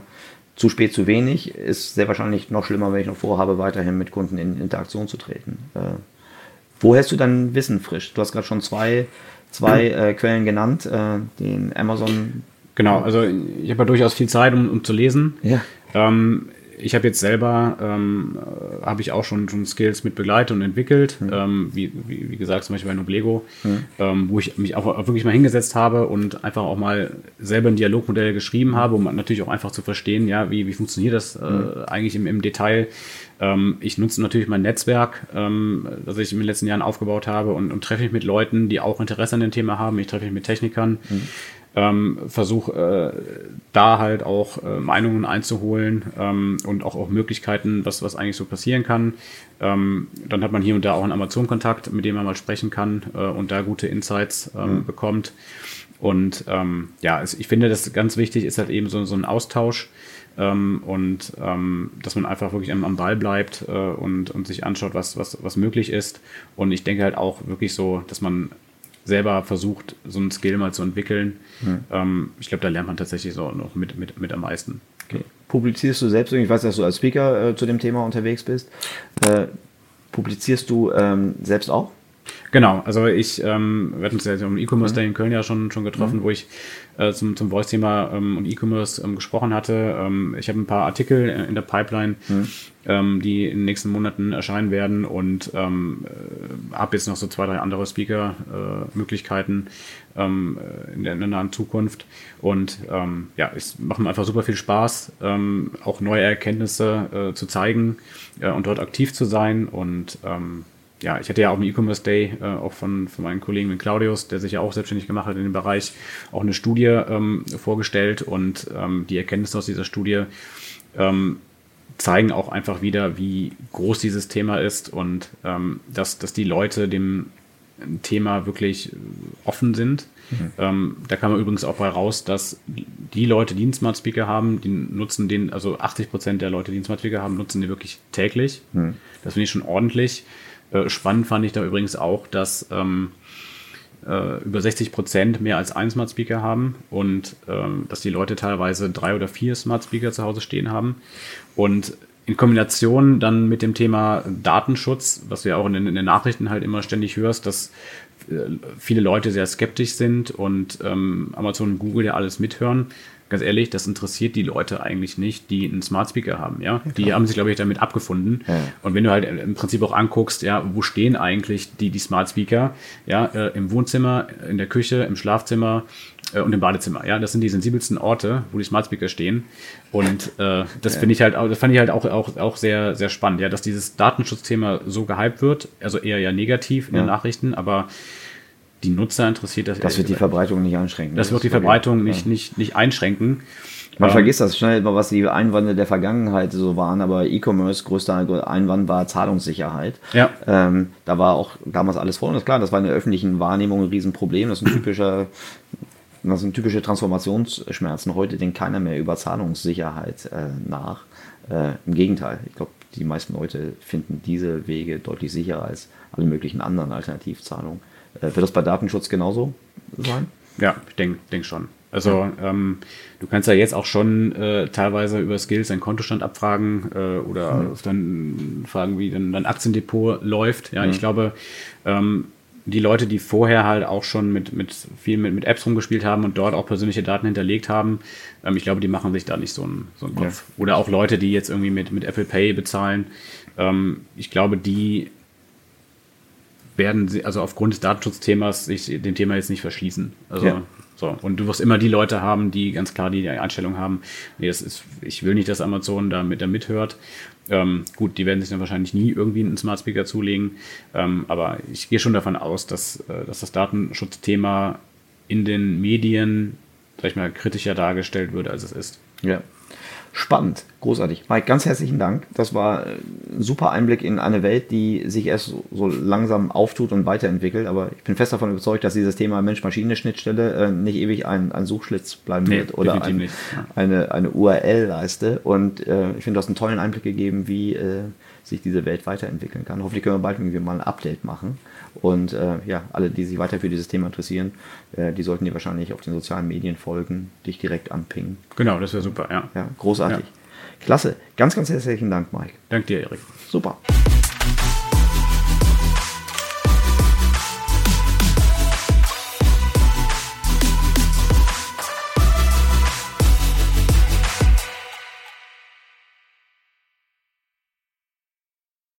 zu spät, zu wenig ist sehr wahrscheinlich noch schlimmer, wenn ich noch vorhabe, weiterhin mit Kunden in Interaktion zu treten. Äh, wo hältst du dein Wissen frisch? Du hast gerade schon zwei, zwei äh, Quellen genannt, äh, den Amazon. Genau, also ich habe ja durchaus viel Zeit, um, um zu lesen. Ja. Ähm, ich habe jetzt selber, ähm, äh, habe ich auch schon, schon Skills mit begleitet und entwickelt, mhm. ähm, wie, wie, wie, gesagt, zum Beispiel bei Noblego, mhm. ähm, wo ich mich auch wirklich mal hingesetzt habe und einfach auch mal selber ein Dialogmodell geschrieben habe, um natürlich auch einfach zu verstehen, ja, wie, wie funktioniert das äh, mhm. eigentlich im, im Detail. Ähm, ich nutze natürlich mein Netzwerk, ähm, das ich in den letzten Jahren aufgebaut habe und, und treffe mich mit Leuten, die auch Interesse an dem Thema haben. Ich treffe mich mit Technikern. Ähm, versuche äh, da halt auch äh, Meinungen einzuholen ähm, und auch, auch Möglichkeiten, was, was eigentlich so passieren kann. Ähm, dann hat man hier und da auch einen Amazon-Kontakt, mit dem man mal sprechen kann äh, und da gute Insights ähm, mhm. bekommt. Und ähm, ja, es, ich finde, das ganz wichtig ist halt eben so, so ein Austausch. Ähm, und ähm, dass man einfach wirklich am, am Ball bleibt äh, und, und sich anschaut, was, was, was möglich ist. Und ich denke halt auch wirklich so, dass man selber versucht, so einen Skill mal zu entwickeln. Mhm. Ähm, ich glaube, da lernt man tatsächlich so noch mit, mit, mit am meisten. Okay. publizierst du selbst, ich weiß, dass du als Speaker äh, zu dem Thema unterwegs bist, äh, publizierst du ähm, selbst auch? Genau, also ich, ähm, wir hatten uns ja am E-Commerce mhm. Day in Köln ja schon, schon getroffen, mhm. wo ich äh, zum, zum Voice-Thema ähm, und E-Commerce ähm, gesprochen hatte. Ähm, ich habe ein paar Artikel in der Pipeline, mhm. ähm, die in den nächsten Monaten erscheinen werden und ähm, äh, habe jetzt noch so zwei, drei andere Speaker-Möglichkeiten ähm, in, der, in der nahen Zukunft. Und ähm, ja, es macht mir einfach super viel Spaß, ähm, auch neue Erkenntnisse äh, zu zeigen äh, und dort aktiv zu sein und ähm, ja, ich hatte ja auch im E-Commerce Day äh, auch von, von meinen Kollegen mit Claudius, der sich ja auch selbstständig gemacht hat in dem Bereich, auch eine Studie ähm, vorgestellt und ähm, die Erkenntnisse aus dieser Studie ähm, zeigen auch einfach wieder, wie groß dieses Thema ist und ähm, dass, dass die Leute dem Thema wirklich offen sind. Mhm. Ähm, da kam übrigens auch bei raus, dass die Leute, die einen Smart Speaker haben, die nutzen den, also 80 Prozent der Leute, die einen Smart Speaker haben, nutzen den wirklich täglich. Mhm. Das finde ich schon ordentlich. Äh, spannend fand ich da übrigens auch, dass ähm, äh, über 60 Prozent mehr als einen Smart Speaker haben und ähm, dass die Leute teilweise drei oder vier Smart Speaker zu Hause stehen haben. Und in Kombination dann mit dem Thema Datenschutz, was du ja auch in den, in den Nachrichten halt immer ständig hörst, dass äh, viele Leute sehr skeptisch sind und ähm, Amazon und Google ja alles mithören ganz ehrlich, das interessiert die Leute eigentlich nicht, die einen Smart Speaker haben. Ja, ja die haben sich, glaube ich, damit abgefunden. Ja. Und wenn du halt im Prinzip auch anguckst, ja, wo stehen eigentlich die, die Smart Speaker? Ja, äh, im Wohnzimmer, in der Küche, im Schlafzimmer äh, und im Badezimmer. Ja, das sind die sensibelsten Orte, wo die Smart Speaker stehen. Und äh, das ja. finde ich halt, das fand ich halt auch, auch, auch sehr, sehr spannend, ja, dass dieses Datenschutzthema so gehypt wird, also eher ja negativ in den Nachrichten, aber die Nutzer interessiert das. Das wird die Verbreitung nicht einschränken. Das, das wird die Verbreitung nicht, nicht, nicht einschränken. Man ähm, vergisst das schnell, was die Einwände der Vergangenheit so waren, aber E-Commerce, größter Einwand war Zahlungssicherheit. Ja. Ähm, da war auch damals alles voll und das klar, das war in der öffentlichen Wahrnehmung ein Riesenproblem. Das ist ein typischer, das sind typische Transformationsschmerzen. Heute denkt keiner mehr über Zahlungssicherheit äh, nach. Äh, Im Gegenteil, ich glaube, die meisten Leute finden diese Wege deutlich sicherer als alle möglichen anderen Alternativzahlungen. Äh, wird das bei Datenschutz genauso sein? Ja, ich denke denk schon. Also ähm, du kannst ja jetzt auch schon äh, teilweise über Skills deinen Kontostand abfragen äh, oder mhm. dann fragen, wie denn dein Aktiendepot läuft. Ja, mhm. ich glaube, ähm, die Leute, die vorher halt auch schon mit, mit viel mit, mit Apps rumgespielt haben und dort auch persönliche Daten hinterlegt haben, ähm, ich glaube, die machen sich da nicht so einen, so einen Kopf. Ja. Oder auch Leute, die jetzt irgendwie mit, mit Apple Pay bezahlen. Ähm, ich glaube, die werden sie, also aufgrund des Datenschutzthemas, sich dem Thema jetzt nicht verschließen. Also, ja. so. Und du wirst immer die Leute haben, die ganz klar die Einstellung haben, nee, das ist, ich will nicht, dass Amazon da, mit, da mithört. Ähm, gut, die werden sich dann wahrscheinlich nie irgendwie einen Smart Speaker zulegen. Ähm, aber ich gehe schon davon aus, dass, äh, dass das Datenschutzthema in den Medien, sag ich mal, kritischer dargestellt wird, als es ist. Ja. Spannend, großartig. Mike, ganz herzlichen Dank. Das war ein super Einblick in eine Welt, die sich erst so, so langsam auftut und weiterentwickelt. Aber ich bin fest davon überzeugt, dass dieses Thema Mensch-Maschine-Schnittstelle äh, nicht ewig ein, ein Suchschlitz bleiben nee, wird oder ein, eine, eine URL-Leiste. Und äh, ich finde, du hast einen tollen Einblick gegeben, wie äh, sich diese Welt weiterentwickeln kann. Hoffentlich können wir bald irgendwie mal ein Update machen. Und äh, ja, alle, die sich weiter für dieses Thema interessieren, äh, die sollten dir wahrscheinlich auf den sozialen Medien folgen, dich direkt anpingen. Genau, das wäre super, ja. Ja, großartig. Ja. Klasse. Ganz, ganz herzlichen Dank, Mike. Dank dir, Erik. Super.